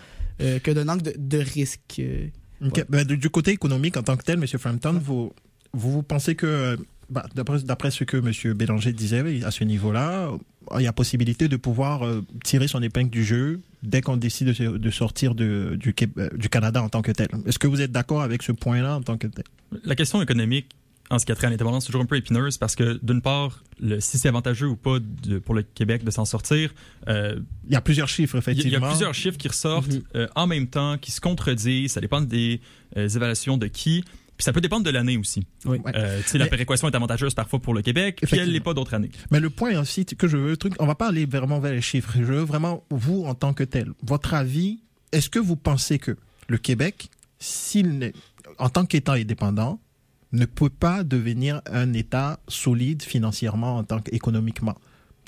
[SPEAKER 2] euh, que d'un angle de, risque
[SPEAKER 1] euh, ben, du, côté économique en tant que tel M. Frampton vous, vous, vous pensez que bah, d'après ce que M. Bélanger disait à ce niveau-là, il y a possibilité de pouvoir euh, tirer son épingle du jeu dès qu'on décide de, sortir de, du, euh, du Canada en tant que tel. Est-ce que vous êtes d'accord avec ce point-là en tant que tel?
[SPEAKER 3] La question économique en ce qui a trait à l'indépendance, c'est toujours un peu épineuse parce que, d'une part, le, si c'est avantageux ou pas pour le Québec de s'en sortir.
[SPEAKER 1] Euh, il y a plusieurs chiffres, effectivement.
[SPEAKER 3] Il y, a plusieurs chiffres qui ressortent mm-hmm. euh, en même temps, qui se contredisent. Ça dépend des évaluations de qui. Puis ça peut dépendre de l'année aussi. Oui. la péréquation est avantageuse parfois pour le Québec, puis elle l'est pas d'autres années.
[SPEAKER 1] Mais le point aussi que je veux, truc, on va pas aller vraiment vers les chiffres. Je veux vraiment vous en tant que tel, votre avis. Est-ce que vous pensez que le Québec, s'il en tant qu'État indépendant, ne peut pas devenir un État solide financièrement en tant qu'économiquement?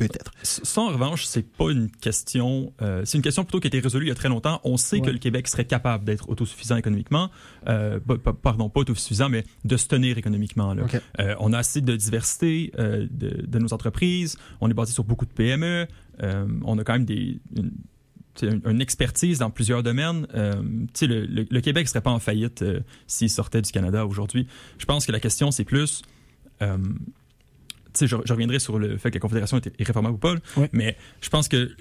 [SPEAKER 1] Peut-être.
[SPEAKER 3] Ça, en revanche, c'est pas une question. Euh, c'est une question plutôt qui a été résolue il y a très longtemps. On sait que le Québec serait capable d'être autosuffisant économiquement. Euh, pardon, pas autosuffisant, mais de se tenir économiquement. Là. Euh, on a assez de diversité de, de, nos entreprises. On est basé sur beaucoup de PME. On a quand même des, une, une expertise dans plusieurs domaines. Euh, le, le, le, Québec serait pas en faillite euh, s'il sortait du Canada aujourd'hui. Je pense que la question, c'est plus... Euh, je, je, reviendrai sur le fait que la Confédération est irréformable ou pas, mais je pense que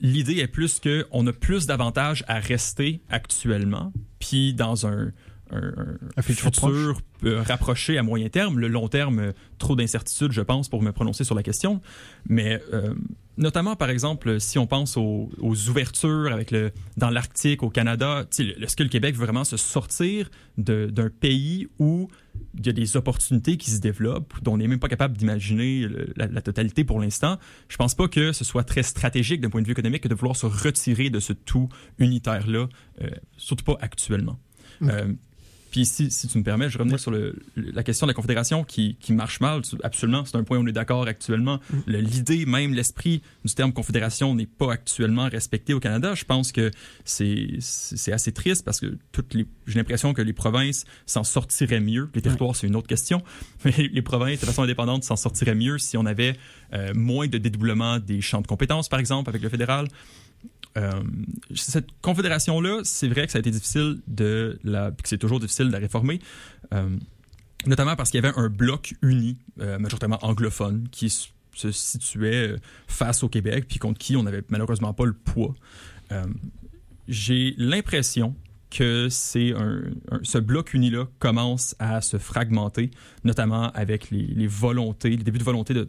[SPEAKER 3] l'idée est plus qu'on a plus d'avantages à rester actuellement, puis dans un, un, futur rapproché à moyen terme. Le long terme, trop d'incertitudes, je pense, pour me prononcer sur la question. Mais euh, notamment, par exemple, si on pense aux, ouvertures avec le, dans l'Arctique, au Canada, est-ce que le Québec veut vraiment se sortir d'un pays où il y a des opportunités qui se développent, dont on n'est même pas capable d'imaginer la, totalité pour l'instant. Je pense pas que ce soit très stratégique d'un point de vue économique de vouloir se retirer de ce tout unitaire-là, euh, surtout pas actuellement. Euh, puis si, si, tu me permets, je revenais sur le, la question de la Confédération qui, qui marche mal. Absolument, c'est un point où on est d'accord actuellement. Mm. L'idée, même l'esprit du terme Confédération n'est pas actuellement respecté au Canada. Je pense que c'est assez triste parce que toutes les, j'ai l'impression que les provinces s'en sortiraient mieux. Les territoires, c'est une autre question. Mais les provinces, de façon indépendante, s'en sortiraient mieux si on avait euh, moins de dédoublement des champs de compétences, par exemple, avec le fédéral. Euh, cette confédération-là, c'est vrai que ça a été difficile de la, que c'est toujours difficile de la réformer, euh, notamment parce qu'il y avait un bloc uni, euh, majoritairement anglophone, qui se situait face au Québec, puis contre qui on n'avait malheureusement pas le poids. J'ai l'impression que c'est un, ce bloc uni-là commence à se fragmenter, notamment avec les, les volontés, les débuts de volonté de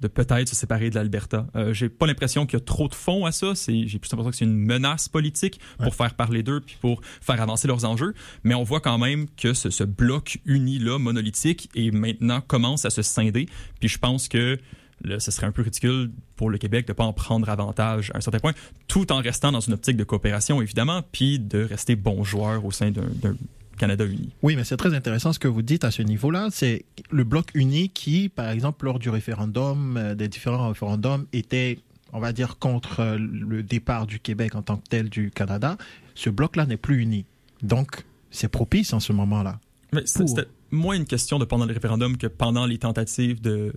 [SPEAKER 3] de peut-être se séparer de l'Alberta. Euh, j'ai pas l'impression qu'il y a trop de fond à ça. C'est, j'ai plus l'impression que c'est une menace politique pour faire parler d'eux puis pour faire avancer leurs enjeux. Mais on voit quand même que ce, ce bloc uni là, monolithique, et maintenant commence à se scinder. Puis je pense que Là, ce serait un peu ridicule pour le Québec de ne pas en prendre avantage à un certain point, tout en restant dans une optique de coopération, évidemment, puis de rester bon joueur au sein d'un Canada uni.
[SPEAKER 1] Oui, mais c'est très intéressant ce que vous dites à ce niveau-là. C'est le bloc uni qui, par exemple, lors du référendum, euh, des différents référendums, était, on va dire, contre euh, le départ du Québec en tant que tel du Canada. Ce bloc-là n'est plus uni. Donc, c'est propice en ce moment-là.
[SPEAKER 3] Mais c'était moins une question de pendant le référendum que pendant les tentatives de,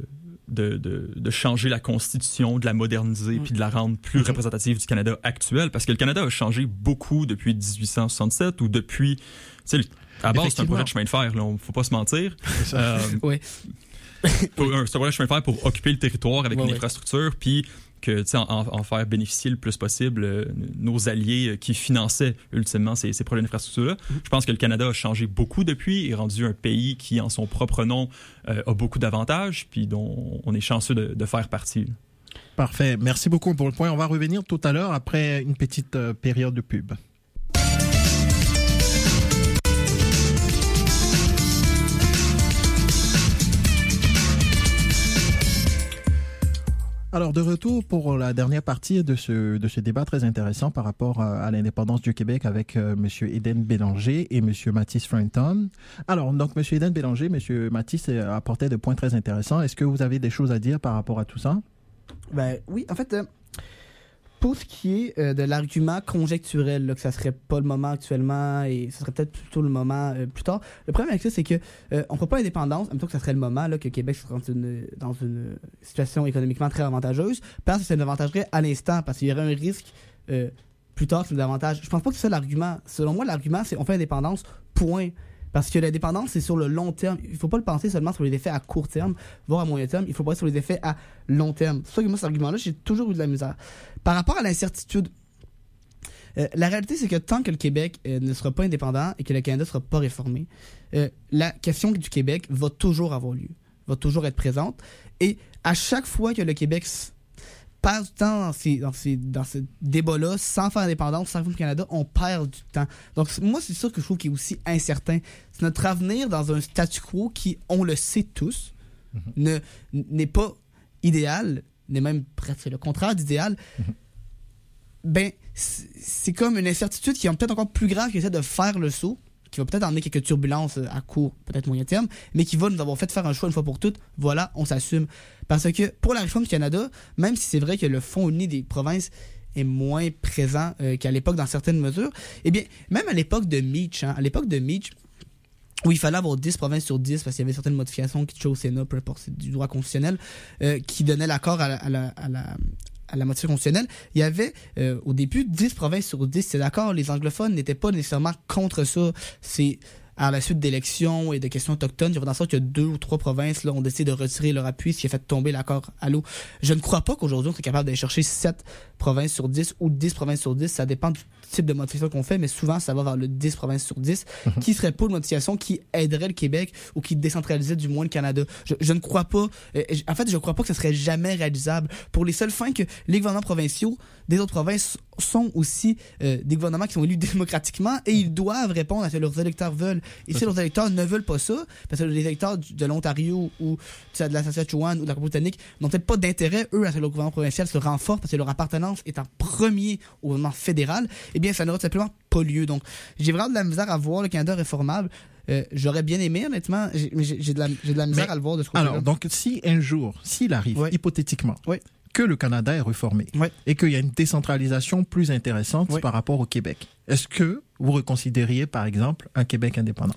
[SPEAKER 3] de, de, changer la Constitution, de la moderniser, mm. puis de la rendre plus mm-hmm. représentative du Canada actuel, parce que le Canada a changé beaucoup depuis 1867 ou depuis à base, c'est un projet de chemin de fer, là, faut pas se mentir.
[SPEAKER 2] Euh, oui.
[SPEAKER 3] c'est un projet de chemin de fer pour occuper le territoire avec une infrastructure, puis que en, en, faire bénéficier le plus possible euh, nos alliés euh, qui finançaient ultimement ces, ces projets d'infrastructure-là. Mm-hmm. Je pense que le Canada a changé beaucoup depuis, est rendu un pays qui, en son propre nom, a beaucoup d'avantages, puis dont on est chanceux de, de faire partie.
[SPEAKER 1] Parfait. Merci beaucoup pour le point. On va revenir tout à l'heure après une petite période de pub. Alors, de retour pour la dernière partie de ce, de ce débat très intéressant par rapport à, l'indépendance du Québec avec euh, M. Eden Bélanger et M. Mathis Frankton. Alors, donc, M. Eden Bélanger, M. Mathis a apporté des points très intéressants. Est-ce que vous avez des choses à dire par rapport à tout ça?
[SPEAKER 2] Ben, oui, en fait, euh, pour ce qui est euh, de l'argument conjecturel, là, que ça serait pas le moment actuellement et ce serait peut-être plutôt le moment euh, plus tard, le problème avec ça, c'est que euh, on ne pas indépendance, en même temps que ça serait le moment que Québec serait dans une, dans une situation économiquement très avantageuse, parce que ça nous avantagerait à l'instant, parce qu'il y aurait un risque plus tard que ça nous avantage. Je pense pas que c'est ça l'argument. Selon moi, l'argument, c'est on fait indépendance, point. Parce que l'indépendance, c'est sur le long terme. Il faut pas le penser seulement sur les effets à court terme, voire à moyen terme. Il faut penser sur les effets à long terme. C'est que moi, cet argument-là, j'ai toujours eu de la misère. Par rapport à l'incertitude, euh, la réalité, c'est que tant que le Québec euh, ne sera pas indépendant et que le Canada ne sera pas réformé, euh, la question du Québec va toujours avoir lieu, va toujours être présente. Et à chaque fois que le Québec perd du temps dans ces, dans ces, dans ce débat-là, sans faire indépendance, sans faire le Canada, on perd du temps. Donc, moi, c'est ça que je trouve qui est aussi incertain. C'est notre avenir dans un statu quo qui, on le sait tous, ne n'est pas idéal, n'est même presque le contraire d'idéal. Ben, c'est comme une incertitude qui est peut-être encore plus grave qui essaie de faire le saut, qui va peut-être emmener quelques turbulences à court, peut-être moyen terme, mais qui va nous avoir fait faire un choix une fois pour toutes. Voilà, on s'assume. Parce que pour la réforme du Canada, même si c'est vrai que le Fonds uni des provinces est moins présent euh, qu'à l'époque dans certaines mesures, eh bien, même à l'époque de Meach, hein, à l'époque de Meach, où il fallait avoir 10 provinces sur 10 parce qu'il y avait certaines modifications qui touchaient au Sénat, du droit constitutionnel, euh, qui donnaient l'accord à, à, la, à, la, à la modification constitutionnelle, il y avait euh, au début 10 provinces sur 10. C'est d'accord, les anglophones n'étaient pas nécessairement contre ça. C'est à la suite d'élections et de questions autochtones, il y a dans sorte que deux ou trois provinces là, ont décidé de retirer leur appui, ce qui a fait tomber l'accord à l'eau. Je ne crois pas qu'aujourd'hui on soit capable d'aller chercher 7 provinces sur 10 ou 10 provinces sur 10. Ça dépend type de modification qu'on fait, mais souvent ça va vers le 10 provinces sur 10, qui serait pas une modification qui aiderait le Québec ou qui décentralisait du moins le Canada. Je, je ne crois pas, euh, en fait, je crois pas que ce serait jamais réalisable pour les seules fins que les gouvernements provinciaux des autres provinces sont aussi euh, des gouvernements qui sont élus démocratiquement et ils doivent répondre à ce que leurs électeurs veulent. Et si leurs électeurs ne veulent pas ça, parce que les électeurs de l'Ontario ou de la Saskatchewan ou de la Colombie-Britannique n'ont peut-être pas d'intérêt, eux, à ce que le gouvernement provincial se renforce parce que leur appartenance est en premier au gouvernement fédéral, eh bien, ça n'aura simplement pas lieu. Donc, j'ai vraiment de la misère à voir le Canada réformable. Euh, j'aurais bien aimé, honnêtement, mais j'ai de, la, de la misère
[SPEAKER 1] Mais,
[SPEAKER 2] à le voir de ce côté-là.
[SPEAKER 1] Alors, donc, si un jour, s'il arrive, hypothétiquement, que le Canada est réformé et qu'il y a une décentralisation plus intéressante par rapport au Québec, est-ce que vous reconsidériez, par exemple, un Québec indépendant?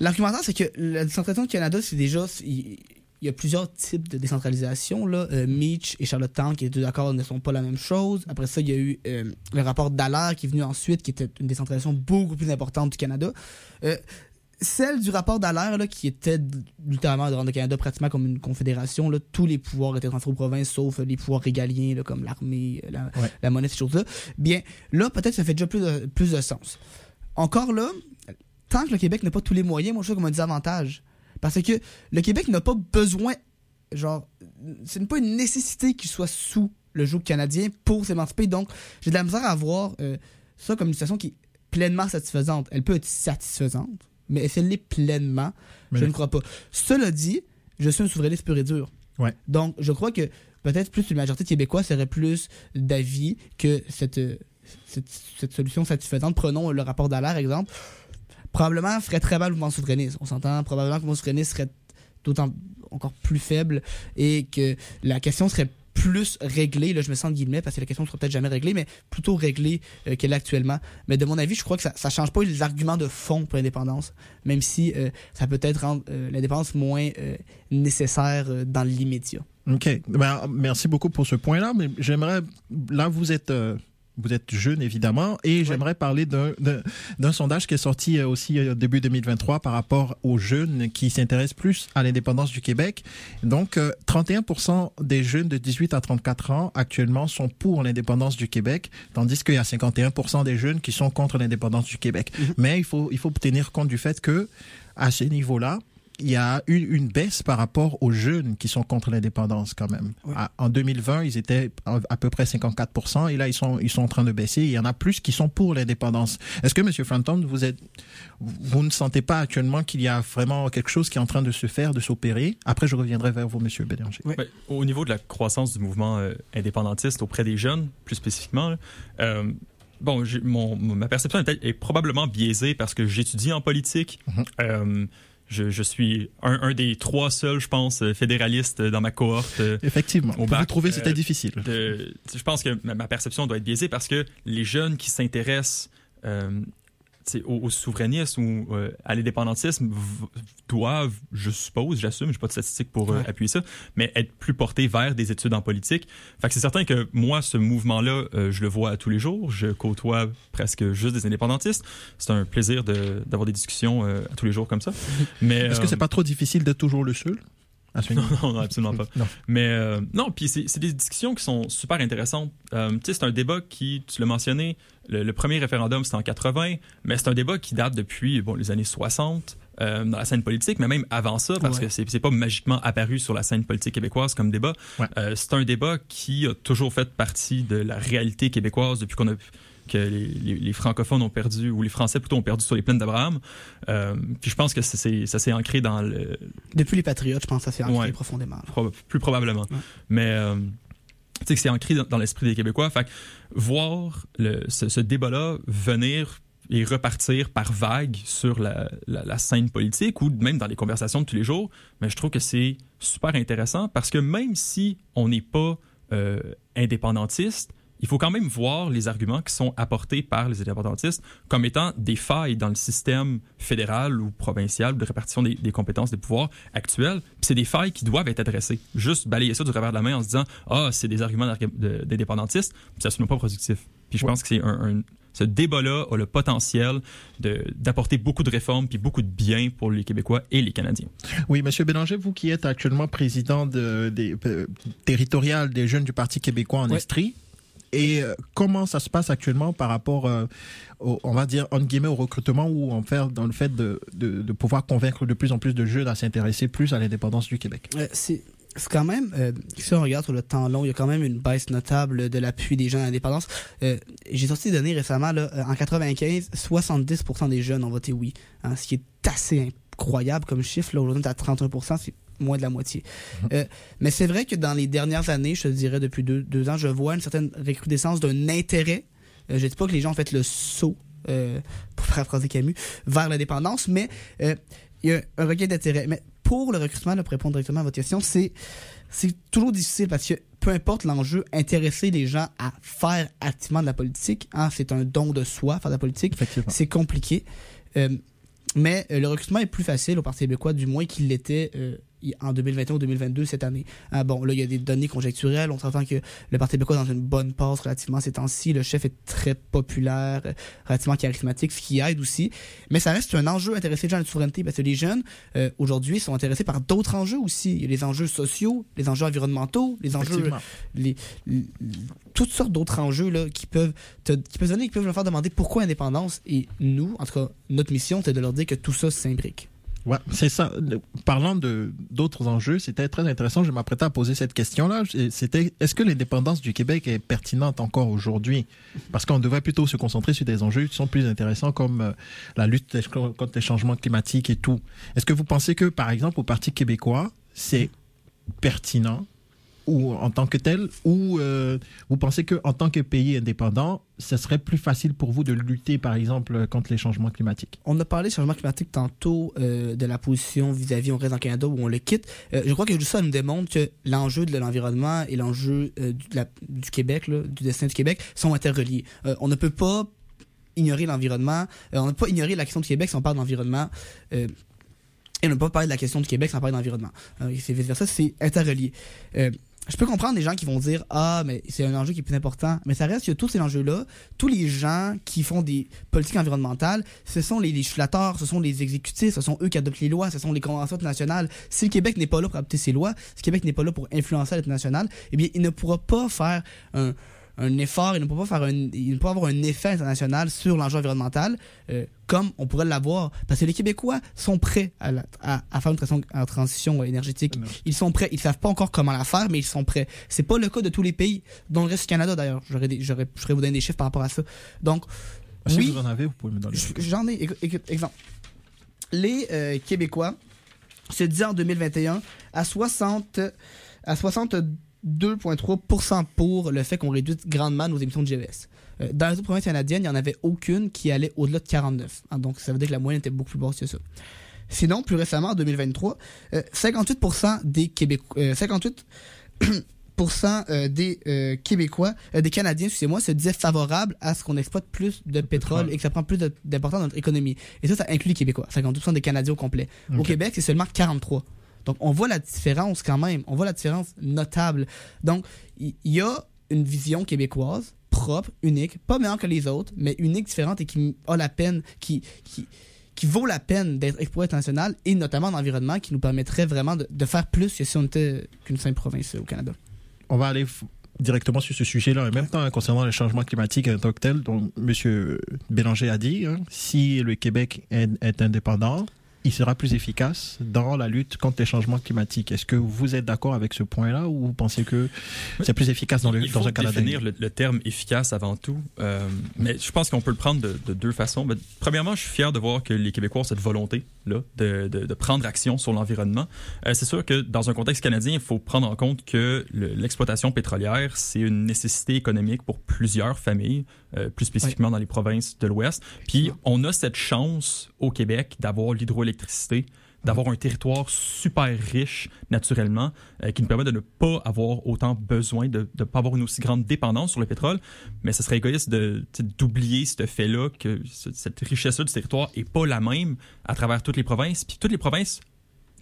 [SPEAKER 2] L'argumentaire, c'est que la décentralisation du Canada, c'est déjà. Il y a plusieurs types de décentralisation. Là. Euh, Meach et Charlottetown, qui étaient deux accords, ne sont pas la même chose. Après ça, il y a eu euh, le rapport Dallaire qui est venu ensuite, qui était une décentralisation beaucoup plus importante du Canada. Euh, celle du rapport Dallaire, là, qui était littéralement de rendre le Canada pratiquement comme une confédération, là, tous les pouvoirs étaient transférés aux provinces, sauf les pouvoirs régaliens, là, comme l'armée, la,
[SPEAKER 1] Ouais.
[SPEAKER 2] la monnaie, ces choses-là. Bien, là, peut-être ça fait déjà plus de, plus de sens. Encore là, tant que le Québec n'a pas tous les moyens, moi je vois comme un désavantage. Parce que le Québec n'a pas besoin, genre, ce n'est pas une nécessité qu'il soit sous le joug canadien pour s'émanciper. Donc, j'ai de la misère à voir euh, ça comme une situation qui est pleinement satisfaisante. Elle peut être satisfaisante, mais est-ce qu'elle l'est pleinement?
[SPEAKER 1] Mais
[SPEAKER 2] Je ne crois pas. Cela dit, je suis un souverainiste pur et dur.
[SPEAKER 1] Ouais.
[SPEAKER 2] Donc, je crois que peut-être plus une majorité de Québécois serait plus d'avis que cette, euh, cette, cette solution satisfaisante. Prenons le rapport d'Alaire, exemple. Probablement ferait très mal le mouvement souverainiste. On s'entend. Probablement que le mouvement souverainiste serait d'autant encore plus faible et que la question serait plus réglée, là je me sens de guillemets parce que la question ne sera peut-être jamais réglée, mais plutôt réglée euh, qu'elle est actuellement. Mais de mon avis, je crois que ça ne change pas les arguments de fond pour l'indépendance, même si euh, ça peut être rendre euh, l'indépendance moins nécessaire dans l'immédiat.
[SPEAKER 1] OK. Ben, merci beaucoup pour ce point-là, mais j'aimerais, là, vous êtes, vous êtes jeune, évidemment, et j'aimerais parler d'un, sondage qui est sorti euh, aussi euh, début 2023 par rapport aux jeunes qui s'intéressent plus à l'indépendance du Québec. Donc, euh, 31% des jeunes de 18 à 34 ans actuellement sont pour l'indépendance du Québec, tandis qu'il y a 51% des jeunes qui sont contre l'indépendance du Québec. Mais il faut, il faut tenir compte du fait que, à ce niveau-là, il y a eu une baisse par rapport aux jeunes qui sont contre l'indépendance quand même. En 2020, ils étaient à à peu près 54% et là, ils sont, ils sont en train de baisser. Il y en a plus qui sont pour l'indépendance. Est-ce que, Monsieur Franton, vous êtes, vous ne sentez pas actuellement qu'il y a vraiment quelque chose qui est en train de se faire, de s'opérer? Après, je reviendrai vers vous, Monsieur Bélanger.
[SPEAKER 2] Ouais.
[SPEAKER 3] Ben, au niveau de la croissance du mouvement euh, indépendantiste auprès des jeunes, plus spécifiquement, euh, bon, mon, ma perception est, probablement biaisée parce que j'étudie en politique.
[SPEAKER 1] Mhm.
[SPEAKER 3] Euh, je, je suis un, un des trois seuls, je pense, euh, fédéralistes dans ma cohorte. euh,
[SPEAKER 1] Effectivement.
[SPEAKER 3] Au
[SPEAKER 1] Vous
[SPEAKER 3] bac,
[SPEAKER 1] trouvez que c'était
[SPEAKER 3] euh,
[SPEAKER 1] difficile?
[SPEAKER 3] de- je pense que ma, ma perception doit être biaisée parce que les jeunes qui s'intéressent aux, aux, souverainistes ou euh, à l'indépendantisme doivent, je suppose, j'assume, j'ai pas de statistiques pour euh, appuyer ça, mais être plus portés vers des études en politique. Fait que c'est certain que moi, ce mouvement-là, euh, je le vois tous les jours. Je côtoie presque juste des indépendantistes. C'est un plaisir d'avoir des discussions à tous les jours comme ça. Mais
[SPEAKER 1] est-ce que c'est pas trop difficile d'être toujours le seul?
[SPEAKER 3] Non, non, absolument pas. non. Mais euh, non, puis c'est des discussions qui sont super intéressantes. Euh, tu sais, c'est un débat qui, tu l'as mentionné, le, premier référendum c'était en 80, mais c'est un débat qui date depuis bon, les années 60 euh, dans la scène politique, mais même avant ça, parce que c'est pas magiquement apparu sur la scène politique québécoise comme débat. c'est un débat qui a toujours fait partie de la réalité québécoise depuis qu'on a que les, francophones ont perdu, ou les Français plutôt ont perdu sur les plaines d'Abraham. Euh, puis je pense que ça s'est ancré dans le...
[SPEAKER 2] Depuis les Patriotes, je pense que ça s'est ancré profondément.
[SPEAKER 3] plus probablement. Mais euh, que c'est ancré dans, l'esprit des Québécois. Fait voir ce, débat-là venir et repartir par vague sur la, scène politique ou même dans les conversations de tous les jours, mais je trouve que c'est super intéressant parce que même si on n'est pas euh, indépendantiste, il faut quand même voir les arguments qui sont apportés par les indépendantistes comme étant des failles dans le système fédéral ou provincial de répartition des, compétences, des pouvoirs actuels. Puis c'est des failles qui doivent être adressées. Juste balayer ça du revers de la main en se disant ah c'est des arguments d'indépendantistes, c'est absolument pas productif. Puis je pense que c'est un, ce débat-là a le potentiel d'apporter beaucoup de réformes puis beaucoup de bien pour les Québécois et les Canadiens.
[SPEAKER 1] Oui, Monsieur Bélanger, vous qui êtes actuellement président de, des, euh, territorial des jeunes du Parti québécois en Estrie, et euh, comment ça se passe actuellement par rapport, euh, on va dire, en guillemets, au recrutement ou en faire dans le fait de, pouvoir convaincre de plus en plus de jeunes à s'intéresser plus à l'indépendance du Québec?
[SPEAKER 2] Euh, c'est quand même, si on regarde sur le temps long, il y a quand même une baisse notable de l'appui des jeunes à l'indépendance. J'ai sorti des données récemment, en 95, 70% des jeunes ont voté oui, hein, ce qui est assez incroyable comme chiffre. Aujourd'hui, à 31%, c'est moins de la moitié. Mhm. Euh, mais c'est vrai que dans les dernières années, je te dirais depuis deux, deux ans, je vois une certaine recrudescence d'un intérêt. Euh, je ne dis pas que les gens ont fait le saut, euh, pour paraphraser Camus, vers l'indépendance, mais euh, il y a un regain d'intérêt. Mais pour le recrutement, pour répondre directement à votre question, c'est c'est toujours difficile parce que peu importe l'enjeu, intéresser les gens à faire activement de la politique, hein, c'est un don de soi, faire de la politique, c'est compliqué. Euh, mais le recrutement est plus facile au Parti québécois, du moins qu'il l'était en 2021 ou 2022 cette année. Ah, bon, là, il y a des données conjecturelles. On s'entend que le Parti québécois est dans une bonne passe relativement ces temps-ci. Le chef est très populaire, euh, relativement charismatique, ce qui aide aussi. Mais ça reste un enjeu intéressé les gens à la souveraineté parce que les jeunes, euh, aujourd'hui, sont intéressés par d'autres enjeux aussi. Il y a les enjeux sociaux, les enjeux environnementaux, les enjeux... Les, toutes sortes d'autres enjeux là, qui peuvent te, qui peuvent donner, qui peuvent leur faire demander pourquoi indépendance. Et nous, en tout cas, notre mission, c'est de leur dire que tout ça s'imbrique.
[SPEAKER 1] Ouais, c'est ça. Parlant de d'autres enjeux, c'était très intéressant. Je m'apprêtais à poser cette question-là. C'était est-ce que l'indépendance du Québec est pertinente encore aujourd'hui? Parce qu'on devrait plutôt se concentrer sur des enjeux qui sont plus intéressants comme euh, la lutte contre les changements climatiques et tout. Est-ce que vous pensez que, par exemple, au Parti québécois, c'est pertinent ou en tant que tel, ou euh, vous pensez qu'en tant que pays indépendant, ce serait plus facile pour vous de lutter, par exemple, contre les changements climatiques?
[SPEAKER 2] On a parlé des changements climatiques tantôt euh, de la position vis-à-vis on reste en Canada ou on le quitte. Euh, je crois que juste ça nous démontre que l'enjeu de l'environnement et l'enjeu du, Québec, du destin du Québec, sont interreliés. on ne peut pas ignorer l'environnement, on ne peut pas ignorer la question du Québec si on parle d'environnement. et on ne peut pas parler de la question du Québec sans parler d'environnement. c'est vice-versa, c'est interrelié je peux comprendre des gens qui vont dire ah mais c'est un enjeu qui est plus important. Mais ça reste que tous ces enjeux là tous les gens qui font des politiques environnementales ce sont les législateurs ce sont les exécutifs ce sont eux qui adoptent les lois ce sont les conventions internationales si le Québec n'est pas là pour adopter ces lois si le Québec n'est pas là pour influencer l'international eh bien il ne pourra pas faire un un effort, il ne peut pas faire un, il ne peut avoir un effet international sur l'enjeu environnemental euh, comme on pourrait l'avoir parce que les Québécois sont prêts à, à, faire une transition, énergétique. Ils sont prêts, ils savent pas encore comment la faire, mais ils sont prêts. C'est pas le cas de tous les pays, dont le reste du Canada d'ailleurs. J'aurais, j'aurais, je pourrais vous donner des chiffres par rapport à ça. Donc,
[SPEAKER 1] si oui, vous en avez, vous pouvez me donner.
[SPEAKER 2] J'en ai. Exemple, les euh, Québécois se disent en 2021 à 60 à 62 2,3% pour le fait qu'on réduise grandement nos émissions de GES. Euh, dans les autres provinces canadiennes, il n'y en avait aucune qui allait au-delà de 49. Hein, donc, ça veut dire que la moyenne était beaucoup plus basse que ça. Sinon, plus récemment, en 2023, 58% euh, des Québécois, 58% euh, des euh, Québécois, euh, des Canadiens, excusez-moi, se disaient favorables à ce qu'on exploite plus de pétrole et que ça prend plus d'importance dans notre économie. Et ça, ça inclut les Québécois, 52% des Canadiens au complet. Au Québec, c'est seulement 43. Donc, on voit la différence quand même. On voit la différence notable. Donc, il y, a une vision québécoise propre, unique, pas meilleure que les autres, mais unique, différente et qui a la peine, qui, qui, vaut la peine d'être exploité international et notamment en environnement qui nous permettrait vraiment de, faire plus que si on était qu'une simple province au Canada.
[SPEAKER 1] On va aller directement sur ce sujet-là, en même temps concernant le changement climatique en tant que tel, dont M. Bélanger a dit, hein, si le Québec est indépendant, il sera plus efficace dans la lutte contre les changements climatiques. Est-ce que vous êtes d'accord avec ce point-là ou vous pensez que c'est plus efficace dans, le,
[SPEAKER 3] dans
[SPEAKER 1] un Canada?
[SPEAKER 3] définir le, terme efficace avant tout. Euh, mais je pense qu'on peut le prendre de, deux façons. premièrement, je suis fier de voir que les Québécois ont cette volonté là de, de prendre action sur l'environnement. Euh, c'est sûr que dans un contexte canadien, il faut prendre en compte que l'exploitation pétrolière, c'est une nécessité économique pour plusieurs familles, euh, plus spécifiquement dans les provinces de l'Ouest. Puis on a cette chance au Québec d'avoir l'hydroélectricité d'avoir un territoire super riche naturellement euh, qui nous permet de ne pas avoir autant besoin, de ne pas avoir une aussi grande dépendance sur le pétrole. Mais ce serait égoïste d'oublier ce fait-là, que cette richesse-là du territoire n'est pas la même à travers toutes les provinces. Puis toutes les provinces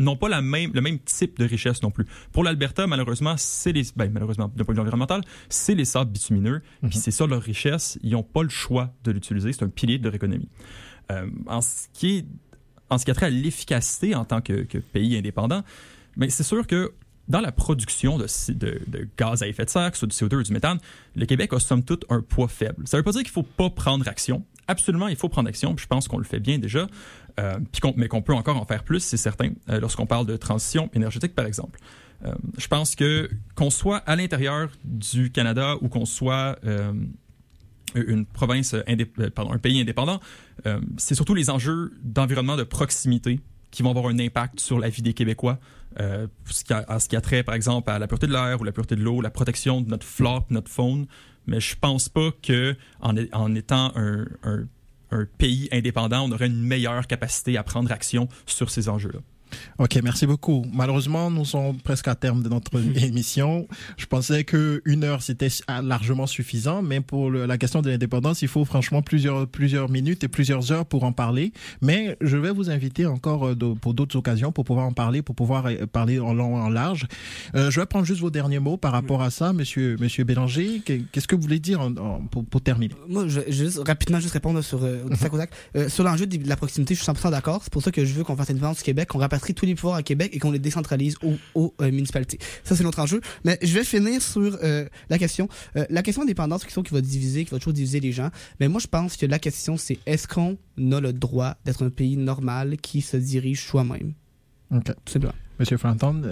[SPEAKER 3] n'ont pas la même, le même type de richesse non plus. Pour l'Alberta, malheureusement, c'est les, ben, malheureusement, d'un point de vue environnemental, c'est les sables bitumineux, puis mhm. c'est ça leur richesse. Ils n'ont pas le choix de l'utiliser. C'est un pilier de leur économie. Euh, en ce qui est, en ce qui a trait à l'efficacité en tant que, pays indépendant, mais c'est sûr que dans la production de, de, de, gaz à effet de serre, soit du CO2 ou du méthane, le Québec a somme toute un poids faible. Ça ne veut pas dire qu'il ne faut pas prendre action. Absolument, il faut prendre action. Puis je pense qu'on le fait bien déjà. Euh, mais qu'on peut encore en faire plus, c'est certain, euh, lorsqu'on parle de transition énergétique, par exemple. Euh, je pense que qu'on soit à l'intérieur du Canada ou qu'on soit une province, un pays indépendant, c'est surtout les enjeux d'environnement de proximité qui vont avoir un impact sur la vie des Québécois. Euh, ce, qui a, ce qui a trait, par exemple, à la pureté de l'air ou la pureté de l'eau, la protection de notre flore, notre faune. Mais je pense pas que en étant un, un un pays indépendant, on aurait une meilleure capacité à prendre action sur ces enjeux-là.
[SPEAKER 1] Ok, merci beaucoup. Malheureusement, nous sommes presque à terme de notre émission. Je pensais que une heure c'était largement suffisant, mais pour la question de l'indépendance, il faut franchement plusieurs plusieurs minutes et plusieurs heures pour en parler. Mais je vais vous inviter encore euh, pour d'autres occasions pour pouvoir en parler, pour pouvoir euh, parler en long en large. Euh, je vais prendre juste vos derniers mots par rapport à ça, Monsieur Monsieur Bélanger. Qu'est-ce que vous voulez dire pour, pour, terminer?
[SPEAKER 2] Moi, je juste rapidement juste répondre sur euh, sur l'enjeu de la proximité. Je suis 100% d'accord. C'est pour ça que je veux qu'on fasse une indépendance du Québec, qu'on tous les pouvoirs à Québec et qu'on les décentralise aux, euh, municipalités. Ça, c'est notre enjeu. Mais je vais finir sur euh, la question. Euh, la question quelque chose qui va diviser, qui va toujours diviser les gens. Mais moi, je pense que la question, c'est est-ce qu'on a le droit d'être un pays normal qui se dirige soi-même?
[SPEAKER 1] OK. Tout simplement. Monsieur Franton,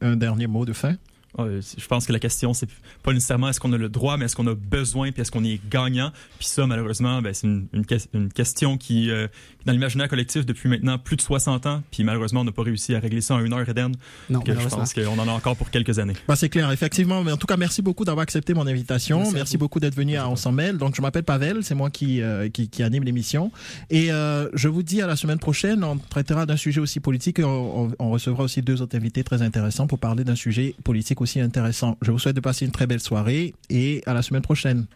[SPEAKER 1] un dernier mot de fin?
[SPEAKER 3] Je pense que la question, c'est pas nécessairement est-ce qu'on a le droit, mais est-ce qu'on a besoin, puis est-ce qu'on est gagnant? Puis ça, malheureusement, ben, c'est une, une, question qui, euh, dans l'imaginaire collectif depuis maintenant plus de 60 ans, puis malheureusement, on n'a pas réussi à régler ça en une heure, Eden. Non, que je pense qu'on en a encore pour quelques années.
[SPEAKER 1] Ben, c'est clair, effectivement. Mais en tout cas, merci beaucoup d'avoir accepté mon invitation. Merci, beaucoup d'être venu à On s'en mêle. Donc, je m'appelle Pavel, c'est moi qui, euh, qui, qui, anime l'émission. Et euh, je vous dis à la semaine prochaine, on traitera d'un sujet aussi politique. On, on recevra aussi deux autres invités très intéressants pour parler d'un sujet politique aussi intéressant. Je vous souhaite de passer une très belle soirée et à la semaine prochaine.